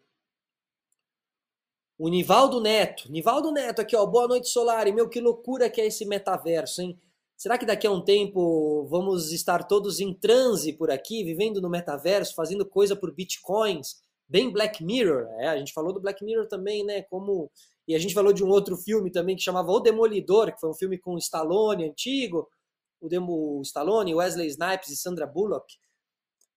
o Nivaldo Neto. Nivaldo Neto aqui, ó. Boa noite, Solari. Meu, que loucura que é esse metaverso, hein? Será que daqui a um tempo vamos estar todos em transe por aqui, vivendo no metaverso, fazendo coisa por bitcoins? Bem Black Mirror. É, a gente falou do Black Mirror também, né? Como e a gente falou de um outro filme também que chamava O Demolidor, que foi um filme com Stallone antigo, o Demo Stallone, Wesley Snipes e Sandra Bullock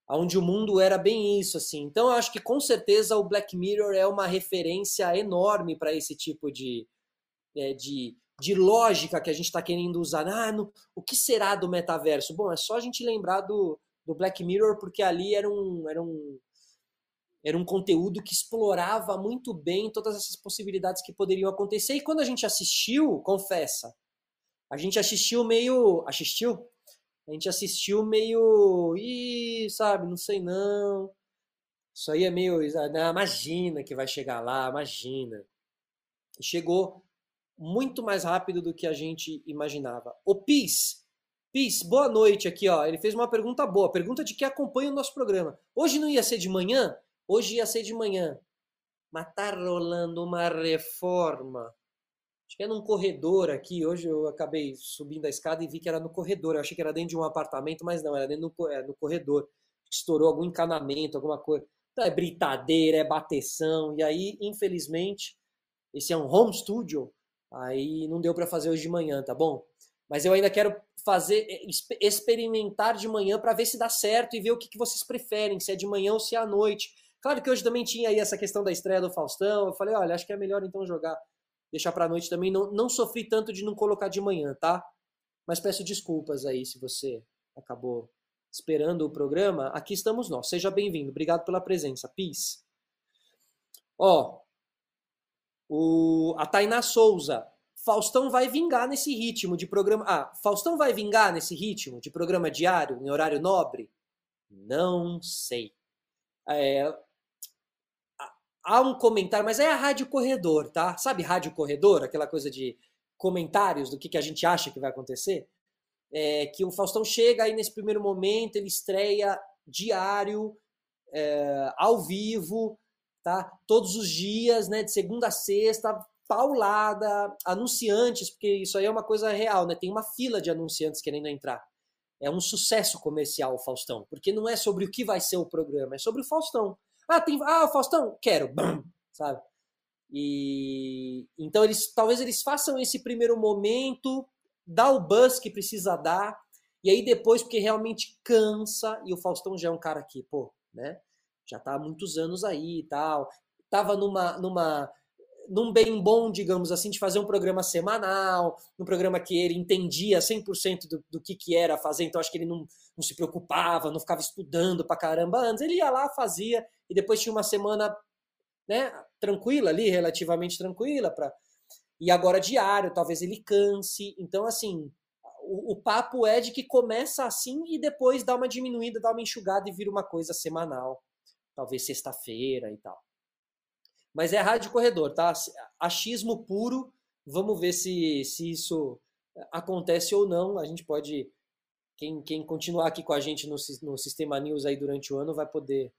onde o mundo era bem isso, assim. Então, eu acho que com certeza o Black Mirror é uma referência enorme para esse tipo de, é, de, de lógica que a gente está querendo usar. Ah, no, o que será do metaverso? Bom, é só a gente lembrar do, do Black Mirror, porque ali era um, era um, era um conteúdo que explorava muito bem todas essas possibilidades que poderiam acontecer. E quando a gente assistiu, confessa, a gente assistiu meio. Assistiu? a gente assistiu meio. Ih, sabe, não sei não. Isso aí é meio. Não, imagina que vai chegar lá, imagina. Chegou muito mais rápido do que a gente imaginava. O Pis, Pis, boa noite aqui, ó. Ele fez uma pergunta boa, pergunta de quem acompanha o nosso programa. Hoje não ia ser de manhã? Hoje ia ser de manhã. Mas tá rolando uma reforma Acho que é num corredor aqui. Hoje eu acabei subindo a escada e vi que era no corredor. Eu achei que era dentro de um apartamento, mas não, era dentro do, é, no corredor. Estourou algum encanamento, alguma coisa. Então é britadeira, é bateção. E aí, infelizmente, esse é um home studio. Aí não deu para fazer hoje de manhã, tá bom? Mas eu ainda quero fazer, é, experimentar de manhã para ver se dá certo e ver o que, que vocês preferem, se é de manhã ou se é à noite. Claro que hoje também tinha aí essa questão da estreia do Faustão. Eu falei, olha, acho que é melhor então jogar deixar para noite também. Não, não sofri tanto de não colocar de manhã, tá? Mas peço desculpas aí se você acabou esperando o programa. Aqui estamos nós. Seja bem-vindo. Obrigado pela presença. Peace. Ó, o, a Tainá Souza. Faustão vai vingar nesse ritmo de programa. Ah, Faustão vai vingar nesse ritmo de programa diário, em horário nobre? Não sei. É, há um comentário, mas é a Rádio Corredor, tá? Sabe Rádio Corredor? Aquela coisa de comentários do que, que a gente acha que vai acontecer? É, que o Faustão chega aí nesse primeiro momento, ele estreia diário, é, ao vivo, tá? Todos os dias, né? De segunda a sexta, paulada, anunciantes, porque isso aí é uma coisa real, né? Tem uma fila de anunciantes querendo entrar. É um sucesso comercial o Faustão, porque não é sobre o que vai ser o programa, é sobre o Faustão. Ah, tem, ah, Faustão, quero, sabe? E então eles talvez eles façam esse primeiro momento, dá o buzz que precisa dar, e aí depois porque realmente cansa e o Faustão já é um cara que, pô, né? Já tá há muitos anos aí e tal. Tava numa numa num bem bom, digamos assim, de fazer um programa semanal, um programa que ele entendia 100% do, do que, que era fazer, então acho que ele não, não se preocupava, não ficava estudando pra caramba antes, ele ia lá, fazia, e depois tinha uma semana né, tranquila ali, relativamente tranquila, pra... e agora diário, talvez ele canse, então assim, o, o papo é de que começa assim e depois dá uma diminuída, dá uma enxugada e vira uma coisa semanal, talvez sexta-feira e tal. Mas é rádio corredor, tá? Achismo puro. Vamos ver se, se isso acontece ou não. A gente pode. Quem, quem continuar aqui com a gente no, no Sistema News aí durante o ano vai poder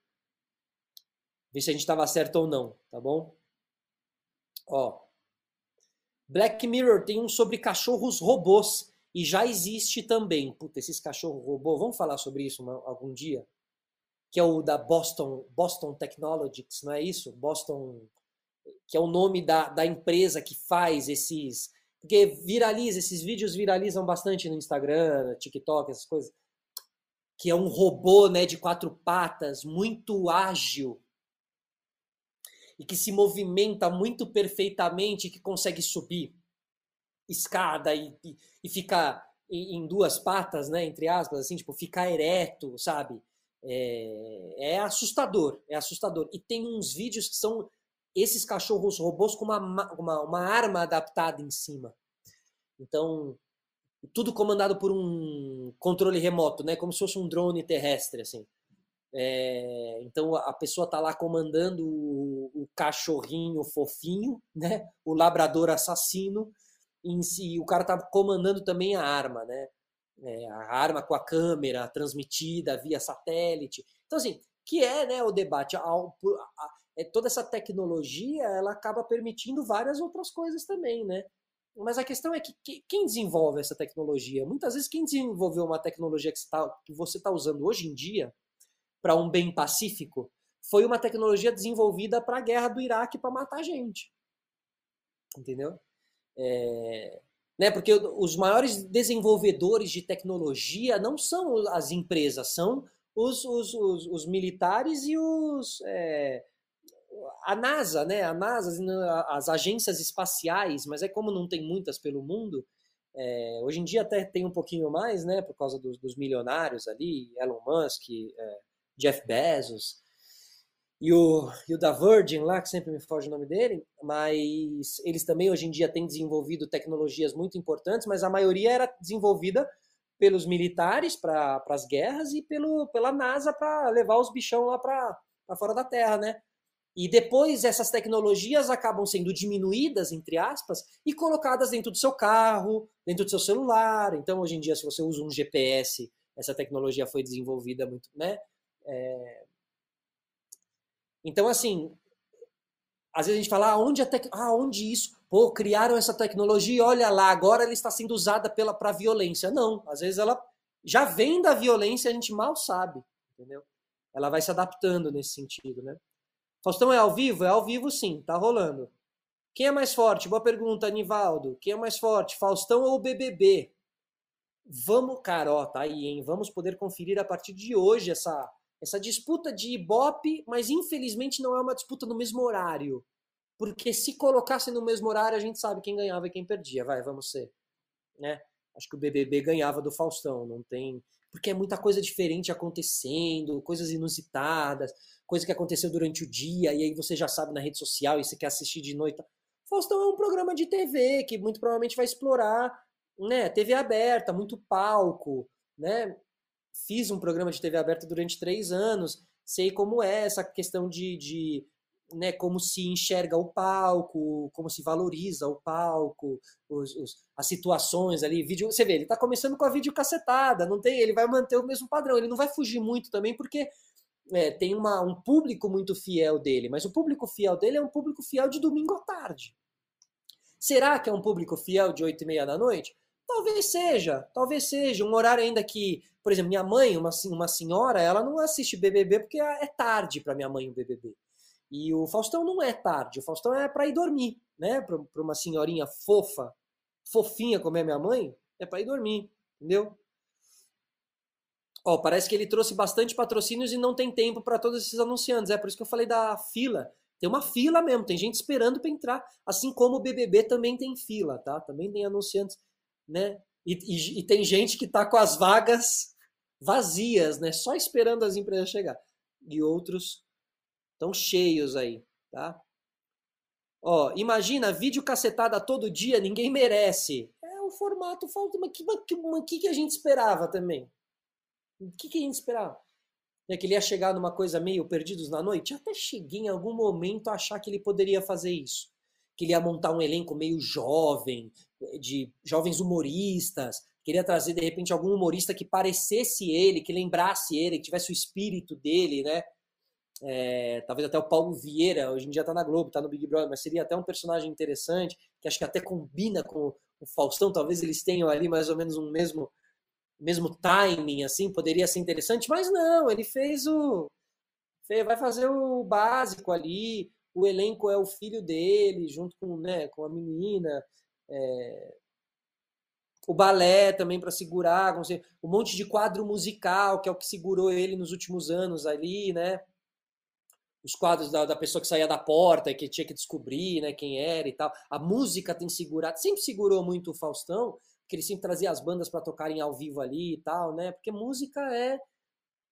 ver se a gente estava certo ou não, tá bom? Ó. Black Mirror tem um sobre cachorros robôs e já existe também. Puta, esses cachorros robôs, vamos falar sobre isso uma, algum dia? que é o da Boston, Boston Technologies, não é isso? Boston, que é o nome da, da empresa que faz esses. Porque viraliza, esses vídeos viralizam bastante no Instagram, TikTok, essas coisas. Que é um robô né, de quatro patas, muito ágil, e que se movimenta muito perfeitamente, que consegue subir escada e, e, e ficar em, duas patas, né, entre aspas, assim, tipo, ficar ereto, sabe? É, é, assustador, é assustador. E tem uns vídeos que são esses cachorros robôs com uma, uma, uma arma adaptada em cima. Então, tudo comandado por um controle remoto, né? Como se fosse um drone terrestre, assim. É, então a pessoa tá lá comandando o, cachorrinho fofinho, né? O labrador assassino, em si, o cara tá comandando também a arma, né? é, a arma com a câmera transmitida via satélite. Então, assim, que é né, o debate. Ao, a, é, toda essa tecnologia ela acaba permitindo várias outras coisas também, né? Mas a questão é que, que quem desenvolve essa tecnologia? Muitas vezes quem desenvolveu uma tecnologia que, que você está usando hoje em dia para um bem pacífico foi uma tecnologia desenvolvida para a guerra do Iraque para matar gente. Entendeu? É, né? Porque os maiores desenvolvedores de tecnologia não são as empresas, são os, os, os, os militares e os é, a NASA, né? A NASA, as agências espaciais, mas é como não tem muitas pelo mundo. É, hoje em dia até tem um pouquinho mais, né? Por causa dos, dos milionários ali, Elon Musk, é, Jeff Bezos e o, e o da Virgin lá, que sempre me foge o nome dele, mas eles também hoje em dia têm desenvolvido tecnologias muito importantes, mas a maioria era desenvolvida pelos militares para as guerras e pelo, pela NASA para levar os bichão lá para fora da Terra, né? E depois essas tecnologias acabam sendo diminuídas, entre aspas, e colocadas dentro do seu carro, dentro do seu celular. Então, hoje em dia, se você usa um GPS, essa tecnologia foi desenvolvida muito, né? É, então, assim, às vezes a gente fala, ah, onde, a tec... ah, onde isso? Pô, criaram essa tecnologia, olha lá, agora ela está sendo usada pela para violência. Não, às vezes ela já vem da violência, a gente mal sabe, entendeu? Ela vai se adaptando nesse sentido, né? Faustão é ao vivo? É ao vivo sim, tá rolando. Quem é mais forte? Boa pergunta, Anivaldo. Quem é mais forte, Faustão ou BBB? Vamos, cara, tá aí, hein? Vamos poder conferir a partir de hoje essa essa disputa de Ibope, mas infelizmente não é uma disputa no mesmo horário. Porque se colocasse no mesmo horário, a gente sabe quem ganhava e quem perdia. Vai, vamos ser. Né? Acho que o BBB ganhava do Faustão, não tem. Porque é muita coisa diferente acontecendo, coisas inusitadas, coisa que aconteceu durante o dia, e aí você já sabe na rede social e você quer assistir de noite. Faustão é um programa de TV que muito provavelmente vai explorar, né? TV aberta, muito palco, né? Fiz um programa de TV aberta durante três anos, sei como é essa questão de, de né, como se enxerga o palco, como se valoriza o palco, os, os, as situações ali, vídeo, você vê, ele está começando com a videocassetada, não tem, ele vai manter o mesmo padrão, ele não vai fugir muito também, porque é, tem uma, um público muito fiel dele, mas o público fiel dele é um público fiel de domingo à tarde, Será que é um público fiel de 8 e meia da noite? Talvez seja, talvez seja. Um horário ainda que, por exemplo, minha mãe, uma, uma senhora, ela não assiste BBB porque é tarde para minha mãe o BBB. E o Faustão não é tarde, o Faustão é para ir dormir, né? Para uma senhorinha fofa, fofinha como é minha mãe, é para ir dormir, entendeu? Ó, parece que ele trouxe bastante patrocínios e não tem tempo para todos esses anunciantes. É por isso que eu falei da fila. Tem uma fila mesmo, tem gente esperando para entrar, assim como o BBB também tem fila, tá? Também tem anunciantes, né? E, e, e tem gente que tá com as vagas vazias, né? Só esperando as empresas chegar. E outros estão cheios aí, tá? Ó, imagina vídeo cacetada todo dia, ninguém merece. É o formato falta, mas que, que, que a gente esperava também? O que, que a gente esperava? É que ele ia chegar numa coisa meio perdidos na noite? Até cheguei em algum momento a achar que ele poderia fazer isso. Que ele ia montar um elenco meio jovem, de jovens humoristas. Queria trazer, de repente, algum humorista que parecesse ele, que lembrasse ele, que tivesse o espírito dele, né? É, talvez até o Paulo Vieira, hoje em dia tá na Globo, tá no Big Brother, mas seria até um personagem interessante, que acho que até combina com o Faustão, talvez eles tenham ali mais ou menos um mesmo mesmo timing, assim, poderia ser interessante, mas não, ele fez o. Vai fazer o básico ali, o elenco é o filho dele, junto com, né, com a menina. É, o balé também para segurar, um monte de quadro musical, que é o que segurou ele nos últimos anos ali, né? Os quadros da, da pessoa que saía da porta e que tinha que descobrir né, quem era e tal. A música tem segurado, sempre segurou muito o Faustão, que ele sempre trazia as bandas para tocarem ao vivo ali e tal, né? Porque música é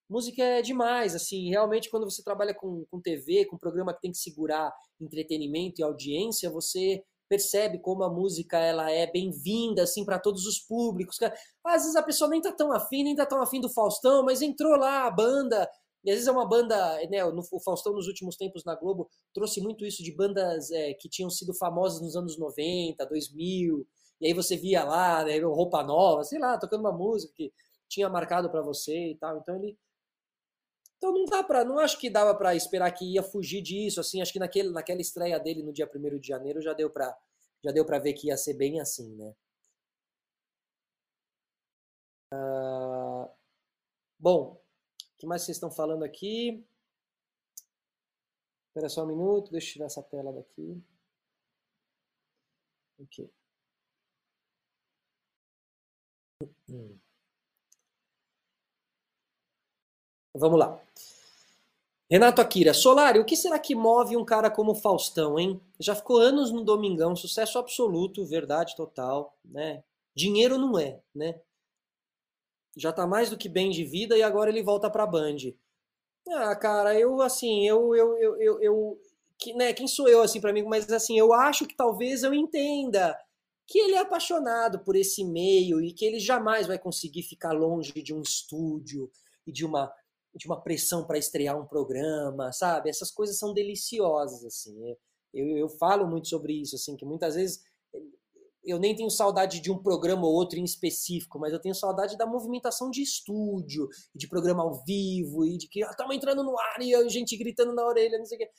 música é demais, assim, realmente quando você trabalha com, com TV, com programa que tem que segurar entretenimento e audiência, você percebe como a música ela é bem-vinda assim para todos os públicos. Às vezes a pessoa nem tá tão afim, nem tá tão afim do Faustão, mas entrou lá a banda, e às vezes é uma banda, né, o Faustão nos últimos tempos na Globo trouxe muito isso de bandas é, que tinham sido famosas nos anos 90, 2000, e aí você via lá, né, roupa nova, sei lá, tocando uma música que tinha marcado para você e tal. Então ele então não dá para, não acho que dava para esperar que ia fugir disso, assim, acho que naquele, naquela estreia dele no dia 1 de janeiro já deu para já deu para ver que ia ser bem assim, né? Uh, bom, o que mais vocês estão falando aqui? Espera só um minuto, deixa eu tirar essa tela daqui. Ok. Hum. Vamos lá. Renato Akira, Solari, o que será que move um cara como Faustão, hein? Já ficou anos no Domingão, sucesso absoluto, verdade total, né? Dinheiro não é, né? Já tá mais do que bem de vida e agora ele volta pra Band. Ah, cara, eu assim, eu eu eu, eu, eu que, né, quem sou eu assim para mim, mas assim, eu acho que talvez eu entenda que ele é apaixonado por esse meio e que ele jamais vai conseguir ficar longe de um estúdio e de uma de uma pressão para estrear um programa, sabe? Essas coisas são deliciosas assim. Eu, eu falo muito sobre isso assim, que muitas vezes eu nem tenho saudade de um programa ou outro em específico, mas eu tenho saudade da movimentação de estúdio, de programa ao vivo, e de que estamos ah, entrando no ar e a gente gritando na orelha, não sei o quê.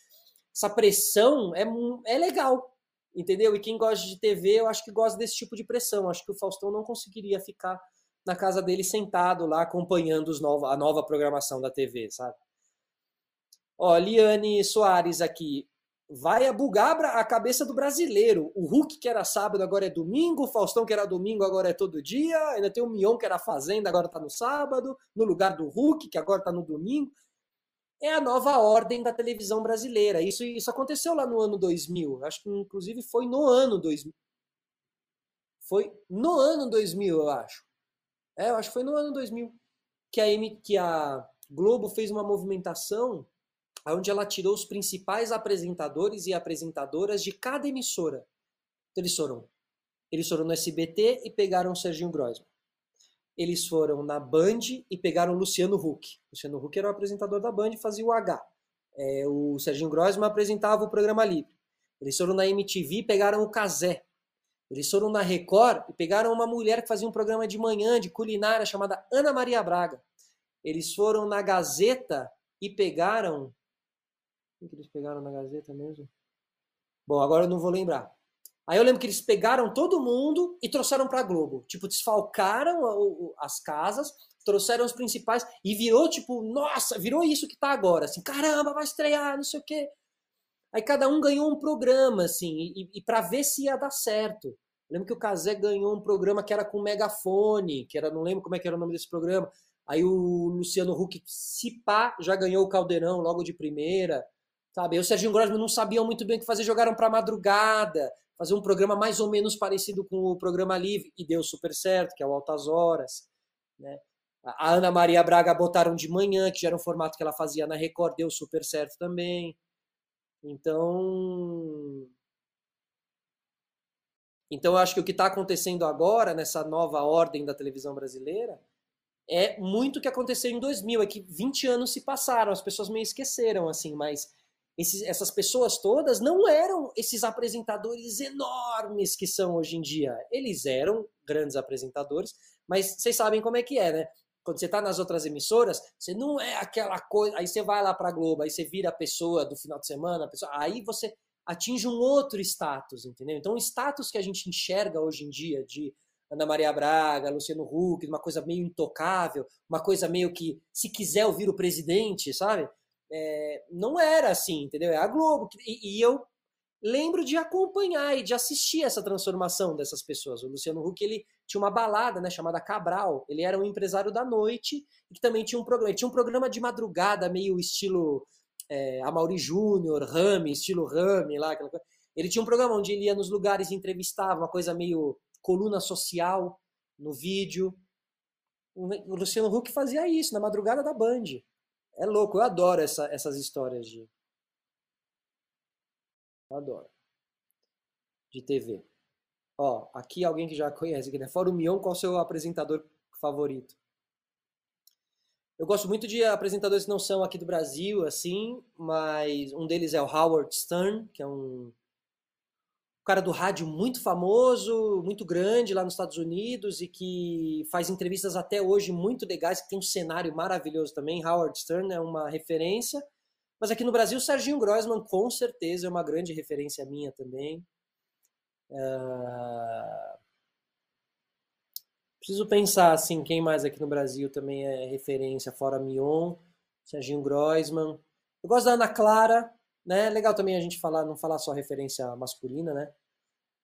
Essa pressão é, é legal, entendeu? E quem gosta de TV, eu acho que gosta desse tipo de pressão. Acho que o Faustão não conseguiria ficar na casa dele sentado lá acompanhando os a nova programação da TV, sabe? Ó, Liane Soares aqui. Vai bugar a cabeça do brasileiro. O Hulk, que era sábado, agora é domingo. O Faustão, que era domingo, agora é todo dia. Ainda tem o Mion, que era fazenda, agora tá no sábado. No lugar do Hulk, que agora tá no domingo é a nova ordem da televisão brasileira. Isso, isso aconteceu lá no ano 2000. Acho que, inclusive, foi no ano 2000. Foi no ano 2000, eu acho. É, eu acho que foi no ano 2000 que a, M, que a Globo fez uma movimentação onde ela tirou os principais apresentadores e apresentadoras de cada emissora. Então, eles foram, eles foram no SBT e pegaram o Serginho Groisman eles foram na Band e pegaram o Luciano Huck. O Luciano Huck era o apresentador da Band e fazia o H. É, o Serginho Grossman apresentava o programa livre. Eles foram na MTV e pegaram o Casé. Eles foram na Record e pegaram uma mulher que fazia um programa de manhã de culinária chamada Ana Maria Braga. Eles foram na Gazeta e pegaram. O que eles pegaram na Gazeta mesmo? Bom, agora eu não vou lembrar. Aí eu lembro que eles pegaram todo mundo e trouxeram para Globo. Tipo, desfalcaram as casas, trouxeram os principais e virou tipo, nossa, virou isso que tá agora, assim, caramba, vai estrear, não sei o quê. Aí cada um ganhou um programa, assim, e, e para ver se ia dar certo. Eu lembro que o Casé ganhou um programa que era com megafone, que era, não lembro como é que era o nome desse programa. Aí o Luciano Huck, se pá, já ganhou o Caldeirão logo de primeira, sabe? Aí o Serginho Grosman não sabiam muito bem o que fazer, jogaram para madrugada, fazer um programa mais ou menos parecido com o programa Livre, e deu super certo, que é o Altas Horas, né? A Ana Maria Braga botaram de manhã, que já era um formato que ela fazia na Record, deu super certo também. Então. Então, eu acho que o que está acontecendo agora, nessa nova ordem da televisão brasileira, é muito o que aconteceu em 2000. É que 20 anos se passaram, as pessoas meio esqueceram, assim, mas esses, essas pessoas todas não eram esses apresentadores enormes que são hoje em dia. Eles eram grandes apresentadores, mas vocês sabem como é que é, né? quando você está nas outras emissoras, você não é aquela coisa. Aí você vai lá para a Globo, aí você vira a pessoa do final de semana, pessoa, aí você atinge um outro status, entendeu? Então, o status que a gente enxerga hoje em dia de Ana Maria Braga, Luciano Huck, uma coisa meio intocável, uma coisa meio que, se quiser ouvir o presidente, sabe? É, não era assim, entendeu? É a Globo. E, e eu lembro de acompanhar e de assistir essa transformação dessas pessoas. O Luciano Huck, ele tinha uma balada, né, chamada Cabral. Ele era um empresário da noite e que também tinha um programa. Ele tinha um programa de madrugada meio estilo é, Amaury Júnior, Rami, estilo Rami lá, aquela coisa. Ele tinha um programa onde ele ia nos lugares e entrevistava, uma coisa meio coluna social no vídeo. O Luciano Huck fazia isso na madrugada da Band. É louco, eu adoro essa, essas histórias de, Adoro. De TV. Ó, aqui alguém que já conhece, aqui, né? Fórum Mion, qual é o seu apresentador favorito? Eu gosto muito de apresentadores que não são aqui do Brasil, assim, mas um deles é o Howard Stern, que é um cara do rádio muito famoso, muito grande lá nos Estados Unidos e que faz entrevistas até hoje muito legais, que tem um cenário maravilhoso também. Howard Stern é uma referência. Mas aqui no Brasil, Serginho Grossman com certeza é uma grande referência minha também. Uh... Preciso pensar assim, quem mais aqui no Brasil também é referência, fora Mion, Serginho Grossman. Eu gosto da Ana Clara, né? Legal também a gente falar, não falar só referência masculina, né?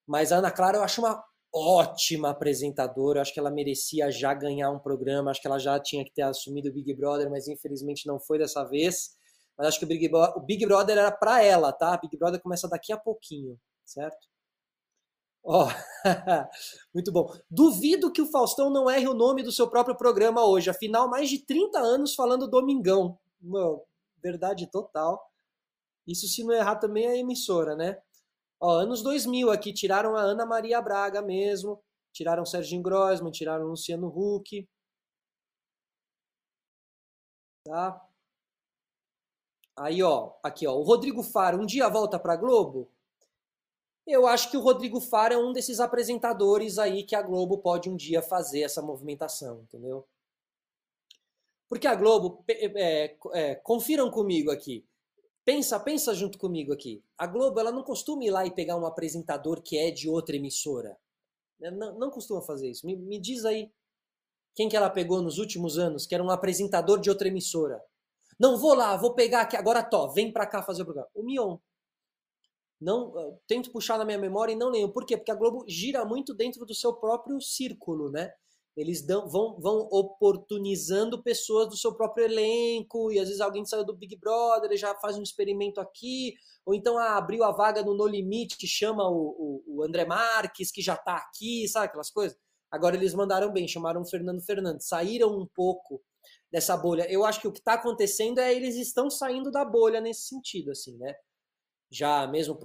Mas a Ana Clara eu acho uma ótima apresentadora, eu acho que ela merecia já ganhar um programa, acho que ela já tinha que ter assumido o Big Brother, mas infelizmente não foi dessa vez. Mas acho que o Big, o Big Brother era para ela, tá? Big Brother começa daqui a pouquinho, certo? Ó, oh, muito bom. Duvido que o Faustão não erre o nome do seu próprio programa hoje. Afinal, mais de 30 anos falando Domingão. Meu, verdade total. Isso se não errar também é a emissora, né? Ó, anos 2000 aqui, tiraram a Ana Maria Braga mesmo, tiraram o Serginho Grossman, tiraram o Luciano Huck. Tá? Aí, ó, aqui, ó, o Rodrigo Faro um dia volta para Globo? Eu acho que o Rodrigo Faro é um desses apresentadores aí que a Globo pode um dia fazer essa movimentação, entendeu? Porque a Globo, é, é, confiram comigo aqui, pensa, pensa junto comigo aqui. A Globo, ela não costuma ir lá e pegar um apresentador que é de outra emissora. Né? Não, não costuma fazer isso. Me, me diz aí quem que ela pegou nos últimos anos, que era um apresentador de outra emissora. Não, vou lá, vou pegar aqui, agora tô, vem para cá fazer o programa. O Mion. Não, tento puxar na minha memória e não lembro. Por quê? Porque a Globo gira muito dentro do seu próprio círculo, né? Eles dão, vão, vão oportunizando pessoas do seu próprio elenco, e às vezes alguém saiu do Big Brother, já faz um experimento aqui, ou então ah, abriu a vaga no No Limite, chama o, o, o André Marques, que já tá aqui, sabe aquelas coisas? Agora eles mandaram bem, chamaram o Fernando Fernandes, saíram um pouco dessa bolha. Eu acho que o que está acontecendo é eles estão saindo da bolha nesse sentido, assim, né? Já mesmo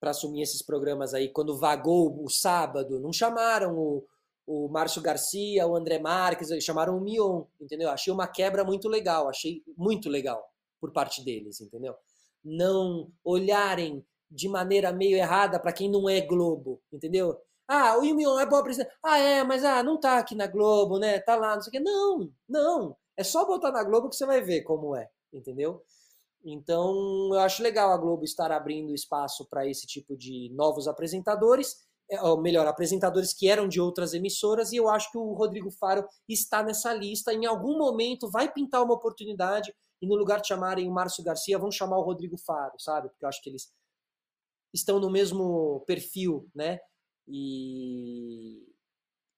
para assumir esses programas aí, quando vagou o sábado, não chamaram o, o Márcio Garcia, o André Marques, chamaram o Mion, entendeu? Achei uma quebra muito legal, achei muito legal por parte deles, entendeu? Não olharem de maneira meio errada para quem não é Globo, entendeu? Ah, o Mion é bom apresentador. Ah, é, mas ah, não tá aqui na Globo, né? Tá lá, não sei o quê. Não, não. É só botar na Globo que você vai ver como é, entendeu? Então, eu acho legal a Globo estar abrindo espaço para esse tipo de novos apresentadores, é, ou melhor, apresentadores que eram de outras emissoras, e eu acho que o Rodrigo Faro está nessa lista. Em algum momento vai pintar uma oportunidade e no lugar de chamarem o Márcio Garcia, vão chamar o Rodrigo Faro, sabe? Porque eu acho que eles estão no mesmo perfil, né? E,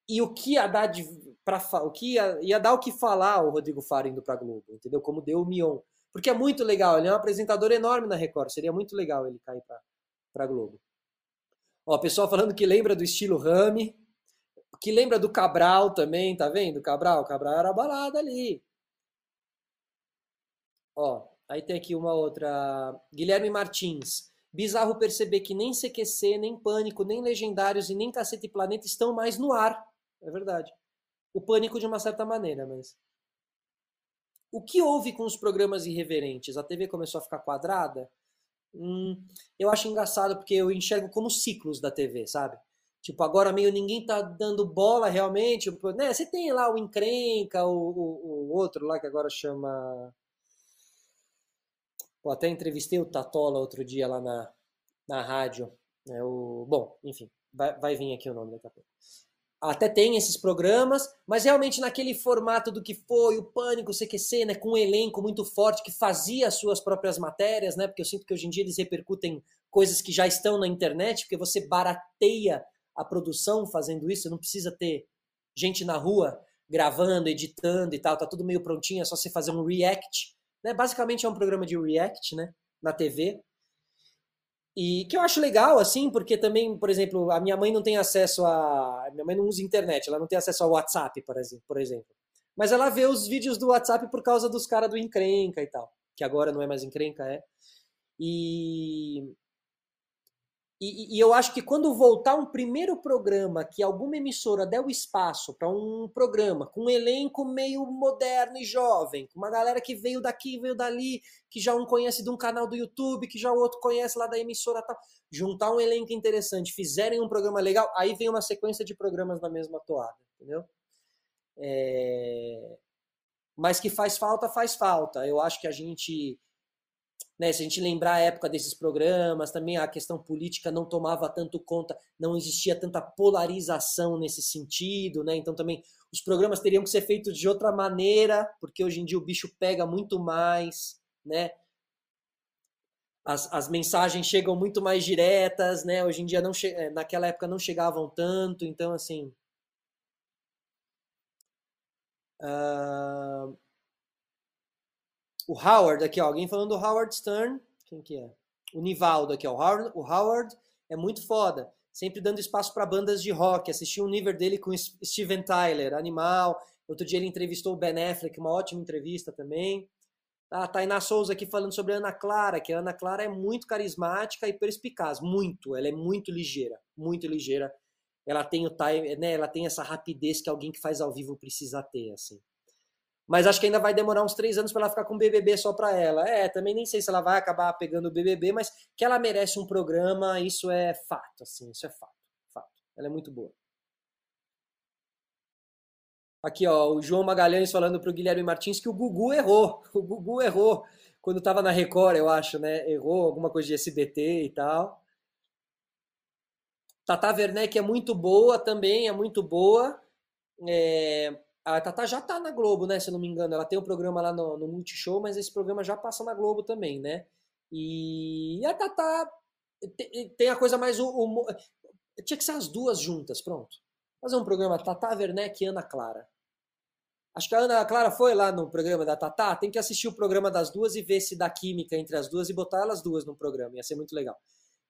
e o que ia dar de, pra, o que ia, ia dar o que falar o Rodrigo Faro indo para Globo, entendeu? Como deu o Mion. Porque é muito legal, ele é um apresentador enorme na Record, seria muito legal ele cair para Globo. Ó, pessoal falando que lembra do estilo Rami, que lembra do Cabral também, tá vendo? Cabral, Cabral era balada ali. Ó, aí tem aqui uma outra. Guilherme Martins. Bizarro perceber que nem CQC, nem Pânico, nem Legendários e nem Cacete Planeta estão mais no ar. É verdade. O Pânico de uma certa maneira, mas. O que houve com os programas irreverentes? A TV começou a ficar quadrada? Hum, eu acho engraçado porque eu enxergo como ciclos da TV, sabe? Tipo, agora meio ninguém tá dando bola realmente. Né? Você tem lá o Encrenca, o, o, o outro lá que agora chama. Pô, até entrevistei o Tatola outro dia lá na, na rádio. É o... Bom, enfim, vai, vai vir aqui o nome daqui a pouco até tem esses programas, mas realmente naquele formato do que foi o Pânico, o CQC, né, com um elenco muito forte que fazia as suas próprias matérias, né, porque eu sinto que hoje em dia eles repercutem coisas que já estão na internet, porque você barateia a produção fazendo isso, não precisa ter gente na rua gravando, editando e tal, tá tudo meio prontinho, é só você fazer um react, né? Basicamente é um programa de react, né, na TV. E que eu acho legal, assim, porque também, por exemplo, a minha mãe não tem acesso a. Minha mãe não usa internet, ela não tem acesso ao WhatsApp, por exemplo. Mas ela vê os vídeos do WhatsApp por causa dos caras do encrenca e tal. Que agora não é mais encrenca, é. E e, e, eu acho que quando voltar um primeiro programa que alguma emissora der o espaço para um programa com um elenco meio moderno e jovem, com uma galera que veio daqui, veio dali, que já um conhece de um canal do YouTube, que já o outro conhece lá da emissora tal, juntar um elenco interessante, fizerem um programa legal, aí vem uma sequência de programas na mesma toada, entendeu? É... Mas que faz falta, faz falta. Eu acho que a gente né, se a gente lembrar a época desses programas, também a questão política não tomava tanto conta, não existia tanta polarização nesse sentido, né? Então também os programas teriam que ser feitos de outra maneira, porque hoje em dia o bicho pega muito mais, né? As, as mensagens chegam muito mais diretas, né? Hoje em dia não eh, naquela época não chegavam tanto, então assim. Uh, o Howard aqui, ó, alguém falando do Howard Stern. Quem que é? O Nivaldo aqui, ó. O Howard, o Howard é muito foda. Sempre dando espaço para bandas de rock. Assisti um nível dele com Steven Tyler, animal. Outro dia ele entrevistou o Ben Affleck, uma ótima entrevista também. A Tainá Souza aqui falando sobre a Ana Clara, que a Ana Clara é muito carismática e perspicaz, muito. Ela é muito ligeira, muito ligeira. Ela tem o time, né? Ela tem essa rapidez que alguém que faz ao vivo precisa ter, assim mas acho que ainda vai demorar uns três anos para ela ficar com o BBB só para ela. É, também nem sei se ela vai acabar pegando o BBB, mas que ela merece um programa, isso é fato, assim, isso é fato, fato. Ela é muito boa. Aqui, ó, o João Magalhães falando pro Guilherme Martins que o Gugu errou. O Gugu errou quando estava na Record, eu acho, né? Errou alguma coisa de SBT e tal. Tata Werneck é muito boa também, é muito boa. É, a Tata já tá na Globo, né? Se eu não me engano. Ela tem um programa lá no, no Multishow, mas esse programa já passa na Globo também, né? E a Tata tem a coisa mais. O, tinha que ser as duas juntas, pronto. Fazer um programa Tata Werneck e Ana Clara. Acho que a Ana Clara foi lá no programa da Tata. Tem que assistir o programa das duas e ver se dá química entre as duas e botar elas duas no programa. Ia ser muito legal.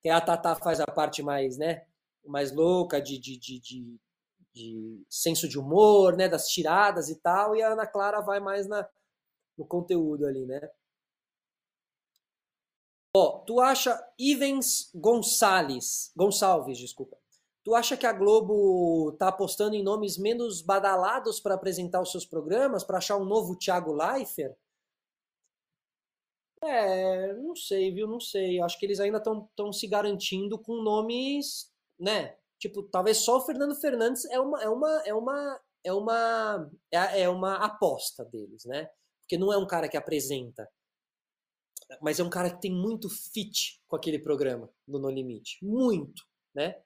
Que a Tata faz a parte mais, né? Mais louca de, de, de, de de senso de humor, né, das tiradas e tal, e a Ana Clara vai mais na, no conteúdo ali, né? Ó, tu acha Ivens Gonçalves, Gonçalves, desculpa. Tu acha que a Globo tá apostando em nomes menos badalados para apresentar os seus programas, para achar um novo Thiago Leifert? É, não sei, viu? Não sei. Acho que eles ainda estão se garantindo com nomes, né? Tipo, talvez só o Fernando Fernandes é uma é uma é uma é uma é, é uma aposta deles, né? Porque não é um cara que apresenta. mas é um cara que tem muito fit com aquele programa do No Limite. Muito, né?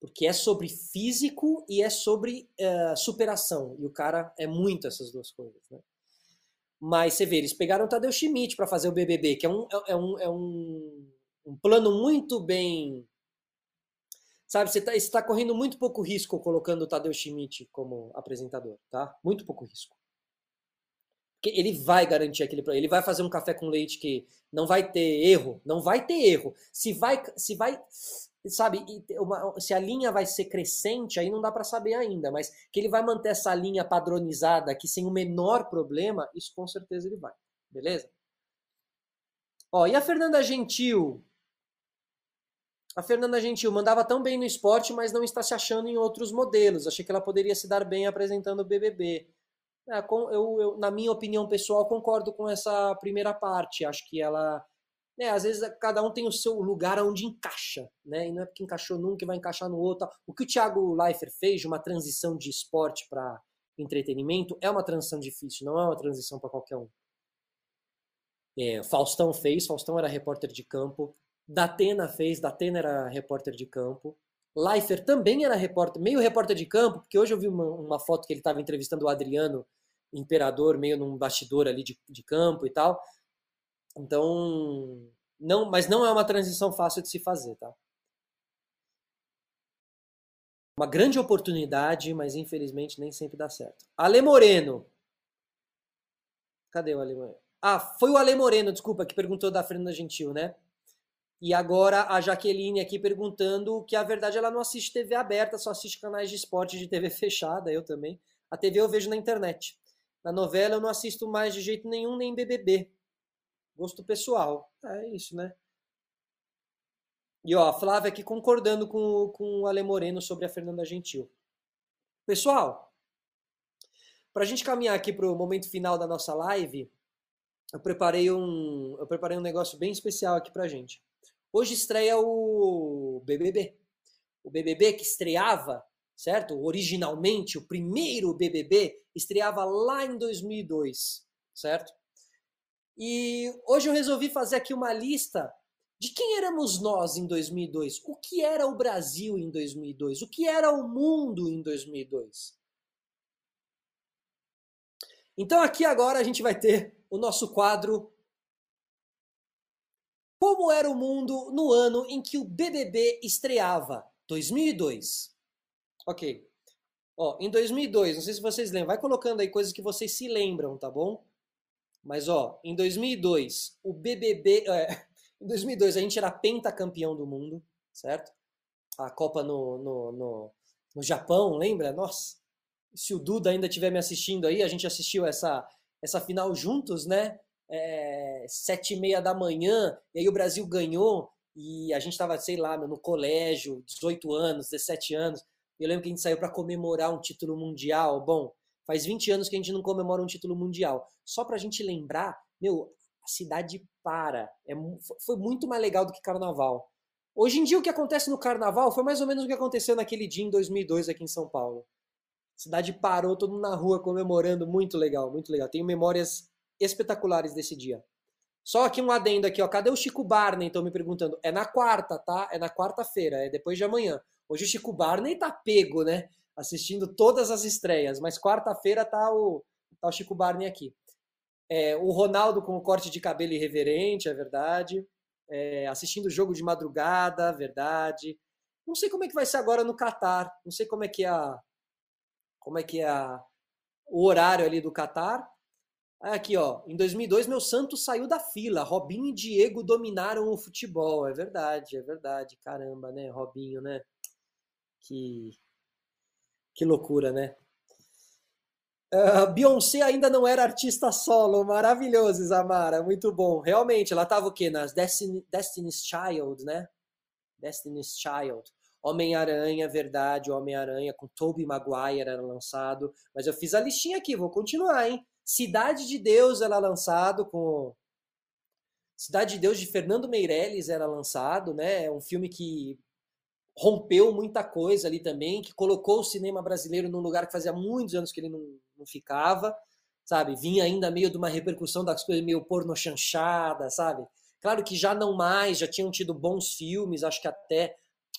Porque é sobre físico e é sobre uh, superação. E o cara é muito essas duas coisas, né? Mas você vê, eles pegaram o Tadeu Schmidt para fazer o BBB, que é um, é, é um, é um, um plano muito bem. Sabe, você está tá correndo muito pouco risco colocando o Tadeu Schmidt como apresentador, tá? Muito pouco risco. Porque ele vai garantir aquele ele vai fazer um café com leite que não vai ter erro, não vai ter erro. Se vai, se vai, sabe, uma, se a linha vai ser crescente, aí não dá para saber ainda, mas que ele vai manter essa linha padronizada aqui sem o menor problema, isso com certeza ele vai. Beleza? Ó, e a Fernanda Gentil? A Fernanda Gentil mandava tão bem no esporte, mas não está se achando em outros modelos. Achei que ela poderia se dar bem apresentando o BBB. É, eu, eu, na minha opinião pessoal, concordo com essa primeira parte. Acho que ela. Né, às vezes cada um tem o seu lugar onde encaixa, né? E não é porque encaixou num que vai encaixar no outro. O que o Thiago Leifert fez uma transição de esporte para entretenimento é uma transição difícil, não é uma transição para qualquer um. É, Faustão fez, Faustão era repórter de campo, Datena fez, Datena era repórter de campo. Leifert também era repórter, meio repórter de campo, porque hoje eu vi uma, uma foto que ele estava entrevistando o Adriano Imperador, meio num bastidor ali de, de campo e tal. Então, não, mas não é uma transição fácil de se fazer, tá? Uma grande oportunidade, mas infelizmente nem sempre dá certo. Ale Moreno. Cadê o Ale Moreno? Ah, foi o Ale Moreno, desculpa, que perguntou da Fernanda Gentil, né? E agora a Jaqueline aqui perguntando que a verdade ela não assiste TV aberta, só assiste canais de esporte de TV fechada, eu também. A TV eu vejo na internet. Na novela eu não assisto mais de jeito nenhum, nem BBB. Gosto pessoal. É isso, né? E ó, a Flávia aqui concordando com, com o Ale Moreno sobre a Fernanda Gentil. Pessoal, para a gente caminhar aqui para o momento final da nossa live, eu preparei um, eu preparei um negócio bem especial aqui para gente. Hoje estreia o BBB. O BBB que estreava, certo? Originalmente, o primeiro BBB estreava lá em 2002, certo? E hoje eu resolvi fazer aqui uma lista de quem éramos nós em 2002, o que era o Brasil em 2002, o que era o mundo em 2002. Então aqui agora a gente vai ter o nosso quadro como era o mundo no ano em que o BBB estreava? 2002. Ok. Ó, em 2002, não sei se vocês lembram, vai colocando aí coisas que vocês se lembram, tá bom? Mas ó, em 2002, o BBB, é, em 2002 a gente era pentacampeão do mundo, certo? A Copa no, no, no, no Japão, lembra? Nossa, se o Duda ainda estiver me assistindo aí, a gente assistiu essa, essa final juntos, né? É, sete e meia da manhã, e aí o Brasil ganhou, e a gente estava, sei lá, no colégio, 18 anos, 17 anos. Eu lembro que a gente saiu para comemorar um título mundial. Bom, faz 20 anos que a gente não comemora um título mundial. Só para a gente lembrar, meu, a cidade para. É, foi muito mais legal do que carnaval. Hoje em dia, o que acontece no carnaval foi mais ou menos o que aconteceu naquele dia em 2002 aqui em São Paulo. A cidade parou, todo mundo na rua comemorando, muito legal, muito legal. Tenho memórias espetaculares desse dia. Só aqui um adendo aqui, ó. Cadê o Chico Barney? Estão me perguntando. É na quarta, tá? É na quarta-feira, é depois de amanhã. Hoje o Chico Barney tá pego, né? Assistindo todas as estreias, mas quarta-feira tá o, tá o Chico Barney aqui. É, o Ronaldo com o corte de cabelo irreverente, é verdade. É, assistindo o jogo de madrugada, verdade. Não sei como é que vai ser agora no Catar. Não sei como é que é a, como é que é a, o horário ali do Catar. Aqui, ó, em 2002 meu Santos saiu da fila. Robinho e Diego dominaram o futebol. É verdade, é verdade. Caramba, né, Robinho, né? Que que loucura, né? Uh, Beyoncé ainda não era artista solo. Maravilhoso, Isamara. Muito bom. Realmente, ela tava o quê? Nas Destiny, Destiny's Child, né? Destiny's Child. Homem-Aranha, verdade, Homem-Aranha com Tobey Maguire era lançado. Mas eu fiz a listinha aqui, vou continuar, hein? Cidade de Deus era lançado com Cidade de Deus de Fernando Meirelles era lançado, né? É um filme que rompeu muita coisa ali também, que colocou o cinema brasileiro num lugar que fazia muitos anos que ele não, não ficava, sabe? Vinha ainda meio de uma repercussão das coisas meio porno chanchada, sabe? Claro que já não mais, já tinham tido bons filmes, acho que até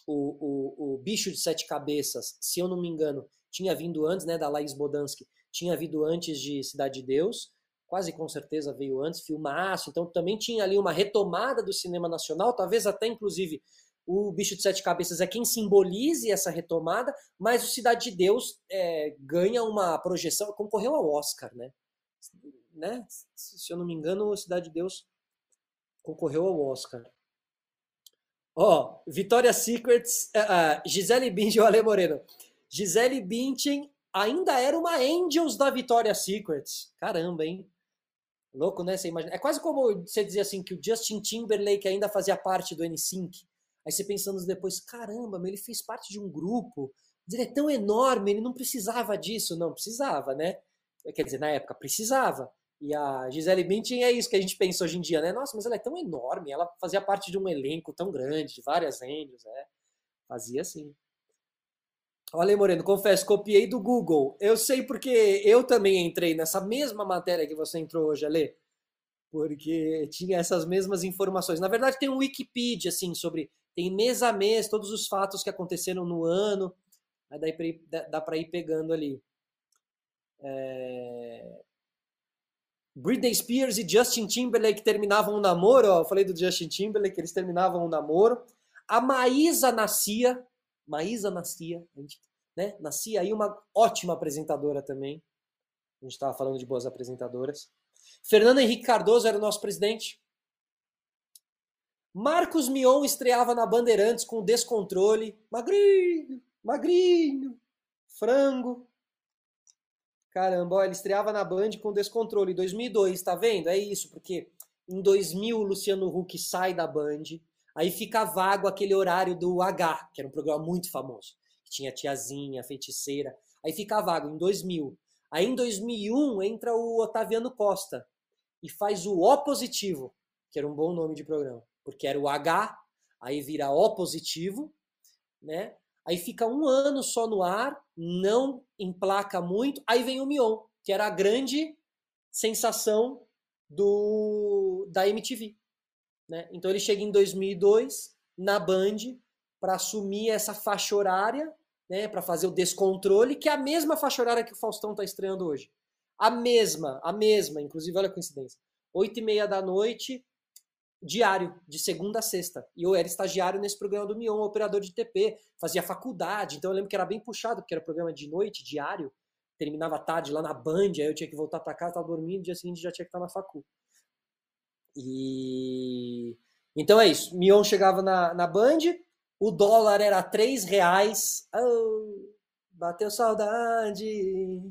o, o, o Bicho de Sete Cabeças, se eu não me engano, tinha vindo antes, né, da Laís Bodansky, tinha vindo antes de Cidade de Deus, quase com certeza veio antes, filmaço, então também tinha ali uma retomada do cinema nacional, talvez até inclusive o Bicho de Sete Cabeças é quem simbolize essa retomada, mas o Cidade de Deus é, ganha uma projeção, concorreu ao Oscar, né? né? Se eu não me engano, o Cidade de Deus concorreu ao Oscar. Ó, oh, Vitória Secrets, uh, Gisele Bündchen o Ale Moreno. Gisele Bündchen ainda era uma Angels da Vitória Secrets. Caramba, hein? Louco, né? Você imagina. É quase como você dizer assim que o Justin Timberlake ainda fazia parte do NSYNC. Aí você pensando depois, caramba, ele fez parte de um grupo. Ele é tão enorme, ele não precisava disso. Não, precisava, né? Quer dizer, na época, precisava. E a Gisele Bündchen é isso que a gente pensa hoje em dia, né? Nossa, mas ela é tão enorme, ela fazia parte de um elenco tão grande, de várias endros, é. Fazia assim. Olha aí, Moreno, confesso, copiei do Google. Eu sei porque eu também entrei nessa mesma matéria que você entrou hoje, Ale. Porque tinha essas mesmas informações. Na verdade, tem um Wikipedia, assim, sobre. Tem mês a mês, todos os fatos que aconteceram no ano. Aí dá para ir pegando ali. É... Britney Spears e Justin Timberlake terminavam um namoro, ó, eu falei do Justin Timberlake, eles terminavam um namoro. A Maísa nascia, Maísa nascia, né? Nascia aí uma ótima apresentadora também. A gente estava falando de boas apresentadoras. Fernando Henrique Cardoso era o nosso presidente. Marcos Mion estreava na Bandeirantes com descontrole. Magrinho, magrinho, frango. Caramba, ó, ele estreava na Band com Descontrole. 2002, tá vendo? É isso, porque em 2000 o Luciano Huck sai da Band, aí fica vago aquele horário do H, que era um programa muito famoso, que tinha tiazinha, feiticeira. Aí fica vago em 2000. Aí em 2001 entra o Otaviano Costa e faz o O positivo, que era um bom nome de programa, porque era o H, aí vira O positivo, né? Aí fica um ano só no ar, não emplaca muito. Aí vem o Mion, que era a grande sensação do da MTV. Né? Então ele chega em 2002 na Band para assumir essa faixa horária, né, para fazer o descontrole, que é a mesma faixa horária que o Faustão está estreando hoje. A mesma, a mesma, inclusive, olha a coincidência. Oito e meia da noite, diário, de segunda a sexta. E eu era estagiário nesse programa do Mion, operador de TP, fazia faculdade, então eu lembro que era bem puxado, porque era programa de noite, diário, terminava tarde lá na Band, aí eu tinha que voltar para casa, estava dormindo, dia seguinte já tinha que estar na facu. E então é isso, Mion chegava na, na Band, o dólar era três reais, oh, bateu saudade,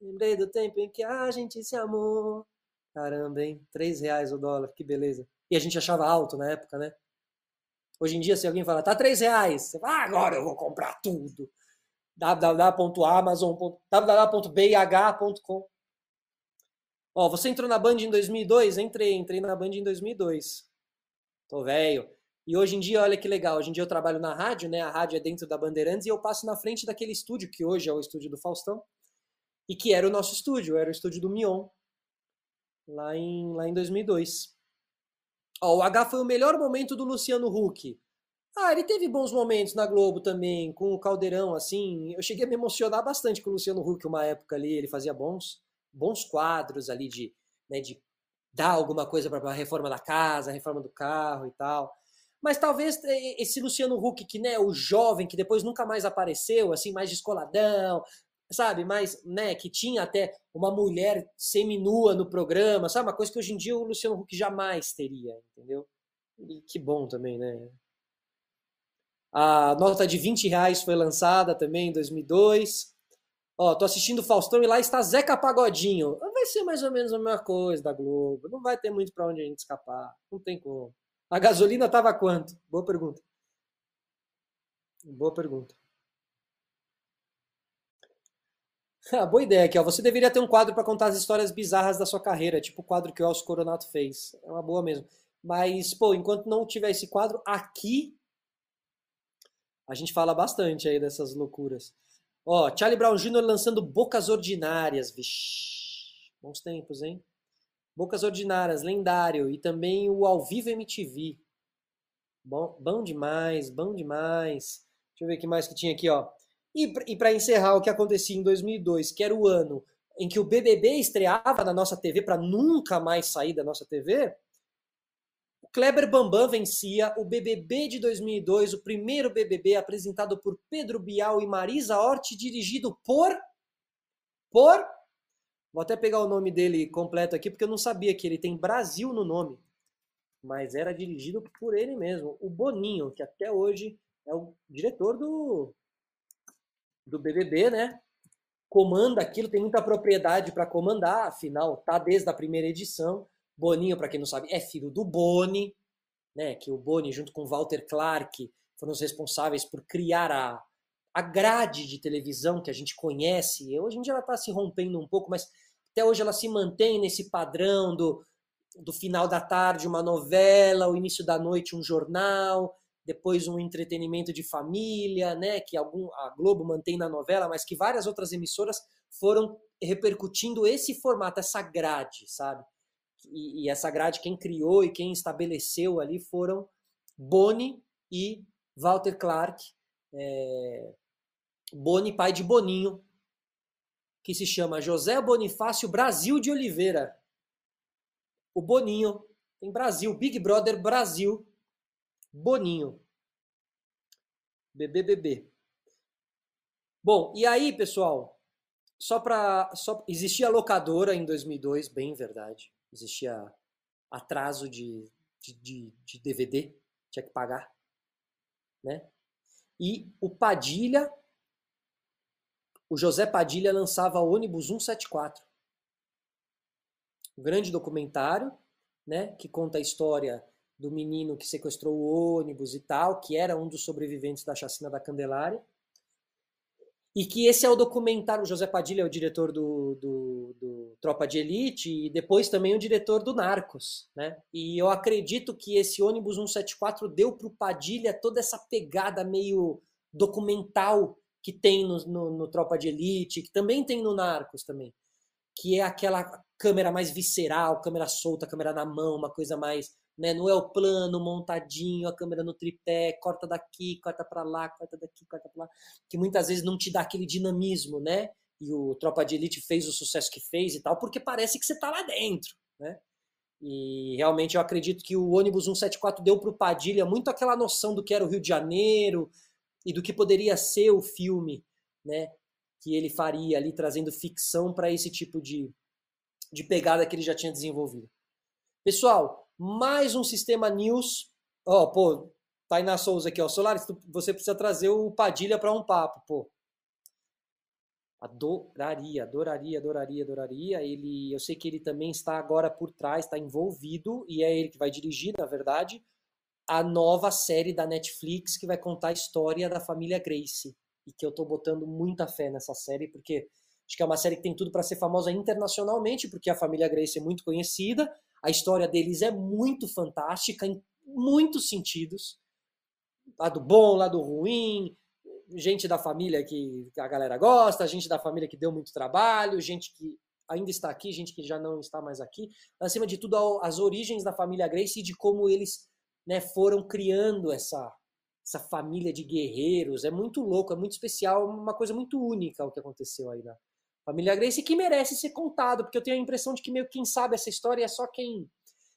lembrei do tempo em que a gente se amou. Caramba, hein? Três reais o dólar, que beleza. E a gente achava alto na época, né? Hoje em dia, se alguém fala, tá 3 reais, você fala, ah, agora eu vou comprar tudo. www.amazon, www.bih.com Ó, você entrou na Band em 2002? Entrei, entrei na Band em 2002. Tô velho. E hoje em dia, olha que legal, hoje em dia eu trabalho na rádio, né? A rádio é dentro da Bandeirantes e eu passo na frente daquele estúdio que hoje é o estúdio do Faustão e que era o nosso estúdio, era o estúdio do Mion, lá em, lá em 2002. Ó, o H foi o melhor momento do Luciano Huck. Ah, ele teve bons momentos na Globo também, com o Caldeirão, assim. Eu cheguei a me emocionar bastante com o Luciano Huck uma época ali. Ele fazia bons, bons quadros ali de, né, de dar alguma coisa para a reforma da casa, reforma do carro e tal. Mas talvez esse Luciano Huck, que né, o jovem, que depois nunca mais apareceu, assim, mais descoladão, sabe? Mas, né, que tinha até uma mulher seminua no programa, sabe? Uma coisa que hoje em dia o Luciano Huck jamais teria, entendeu? E que bom também, né? A nota de 20 reais foi lançada também em 2002. Ó, tô assistindo Faustão e lá está Zeca Pagodinho. Vai ser mais ou menos a mesma coisa da Globo. Não vai ter muito para onde a gente escapar. Não tem como. A gasolina tava quanto? Boa pergunta. Boa pergunta. Ah, boa ideia aqui, ó. Você deveria ter um quadro para contar as histórias bizarras da sua carreira, tipo o quadro que o Elcio Coronato fez. É uma boa mesmo. Mas, pô, enquanto não tiver esse quadro, aqui a gente fala bastante aí dessas loucuras. Ó, Charlie Brown Jr. lançando Bocas Ordinárias. Vixe, bons tempos, hein? Bocas Ordinárias, lendário. E também o Ao Vivo MTV. Bom, bom demais, bom demais. Deixa eu ver o que mais que tinha aqui, ó. E para encerrar o que acontecia em 2002, que era o ano em que o BBB estreava na nossa TV para nunca mais sair da nossa TV, Kleber Bambam vencia o BBB de 2002, o primeiro BBB apresentado por Pedro Bial e Marisa Hort, dirigido por por Vou até pegar o nome dele completo aqui porque eu não sabia que ele tem Brasil no nome. Mas era dirigido por ele mesmo, o Boninho, que até hoje é o diretor do do BBB, né? comanda aquilo, tem muita propriedade para comandar, afinal, tá desde a primeira edição. Boninho, para quem não sabe, é filho do Boni, né? Que o Boni, junto com Walter Clark, foram os responsáveis por criar a, a grade de televisão que a gente conhece. Hoje em dia ela está se rompendo um pouco, mas até hoje ela se mantém nesse padrão do, do final da tarde uma novela, o início da noite um jornal, depois um entretenimento de família, né, que algum, a Globo mantém na novela, mas que várias outras emissoras foram repercutindo esse formato, essa grade, sabe? E, e essa grade quem criou e quem estabeleceu ali foram Boni e Walter Clark, é, Boni, pai de Boninho, que se chama José Bonifácio Brasil de Oliveira. O Boninho tem Brasil, Big Brother Brasil, Boninho. BBBB. Bom, e aí, pessoal, só para só existia locadora em 2002, bem verdade. Existia atraso de, de, de, de DVD, tinha que pagar, né? E o Padilha, o José Padilha lançava ônibus 174. Um grande documentário, né, que conta a história do menino que sequestrou o ônibus e tal, que era um dos sobreviventes da chacina da Candelária. E que esse é o documentário, o José Padilha é o diretor do, do, do, Tropa de Elite e depois também o diretor do Narcos, né? E eu acredito que esse ônibus 174 deu para o Padilha toda essa pegada meio documental que tem no, no, no Tropa de Elite, que também tem no Narcos também, que é aquela câmera mais visceral, câmera solta, câmera na mão, uma coisa mais né? Não é o plano montadinho, a câmera no tripé, corta daqui, corta para lá, corta daqui, corta para lá, que muitas vezes não te dá aquele dinamismo, né? E o Tropa de Elite fez o sucesso que fez e tal, porque parece que você tá lá dentro, né? E realmente eu acredito que o ônibus 174 deu para o Padilha muito aquela noção do que era o Rio de Janeiro e do que poderia ser o filme, né? Que ele faria ali trazendo ficção para esse tipo de, de pegada que ele já tinha desenvolvido. Pessoal, mais um sistema news. Ó, oh, pô, Tainá Souza aqui, ó. Solares, você precisa trazer o Padilha para um papo, pô. Adoraria, adoraria, adoraria, adoraria. Ele, eu sei que ele também está agora por trás, está envolvido e é ele que vai dirigir, na verdade, a nova série da Netflix que vai contar a história da família Grace e que eu estou botando muita fé nessa série porque acho que é uma série que tem tudo para ser famosa internacionalmente porque a família Grace é muito conhecida a história deles é muito fantástica em muitos sentidos. Lado bom, lado ruim, gente da família que a galera gosta, gente da família que deu muito trabalho, gente que ainda está aqui, gente que já não está mais aqui. Acima de tudo, as origens da família Grace e de como eles né, foram criando essa, essa família de guerreiros. É muito louco, é muito especial, uma coisa muito única o que aconteceu aí na, Família Grace que merece ser contado, porque eu tenho a impressão de que meio quem sabe essa história é só quem,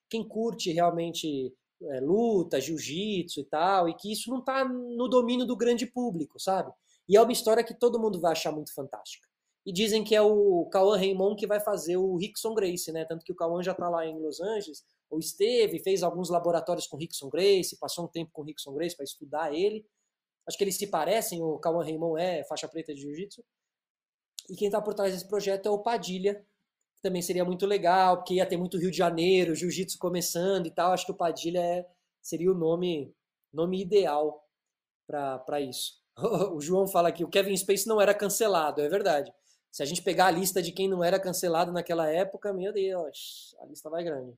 quem curte realmente é, luta, jiu-jitsu e tal, e que isso não está no domínio do grande público, sabe? E é uma história que todo mundo vai achar muito fantástica. E dizem que é o Cauã Raymond que vai fazer o Rickson Grace, né? Tanto que o Cauã já está lá em Los Angeles, ou esteve, fez alguns laboratórios com Rickson Grace, passou um tempo com Rickson Grace para estudar ele. Acho que eles se parecem, o Cauã Raymond é faixa preta de jiu-jitsu. E quem está por trás desse projeto é o Padilha, que também seria muito legal, porque ia ter muito Rio de Janeiro, jiu-jitsu começando e tal. Acho que o Padilha é, seria o nome, nome ideal para isso. O João fala que o Kevin Space não era cancelado, é verdade. Se a gente pegar a lista de quem não era cancelado naquela época, meu Deus, a lista vai grande.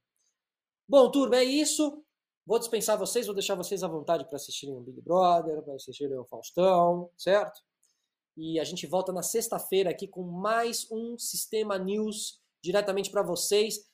Bom, turma, é isso. Vou dispensar vocês, vou deixar vocês à vontade para assistirem o Big Brother, para assistirem o Faustão, certo? E a gente volta na sexta-feira aqui com mais um Sistema News diretamente para vocês.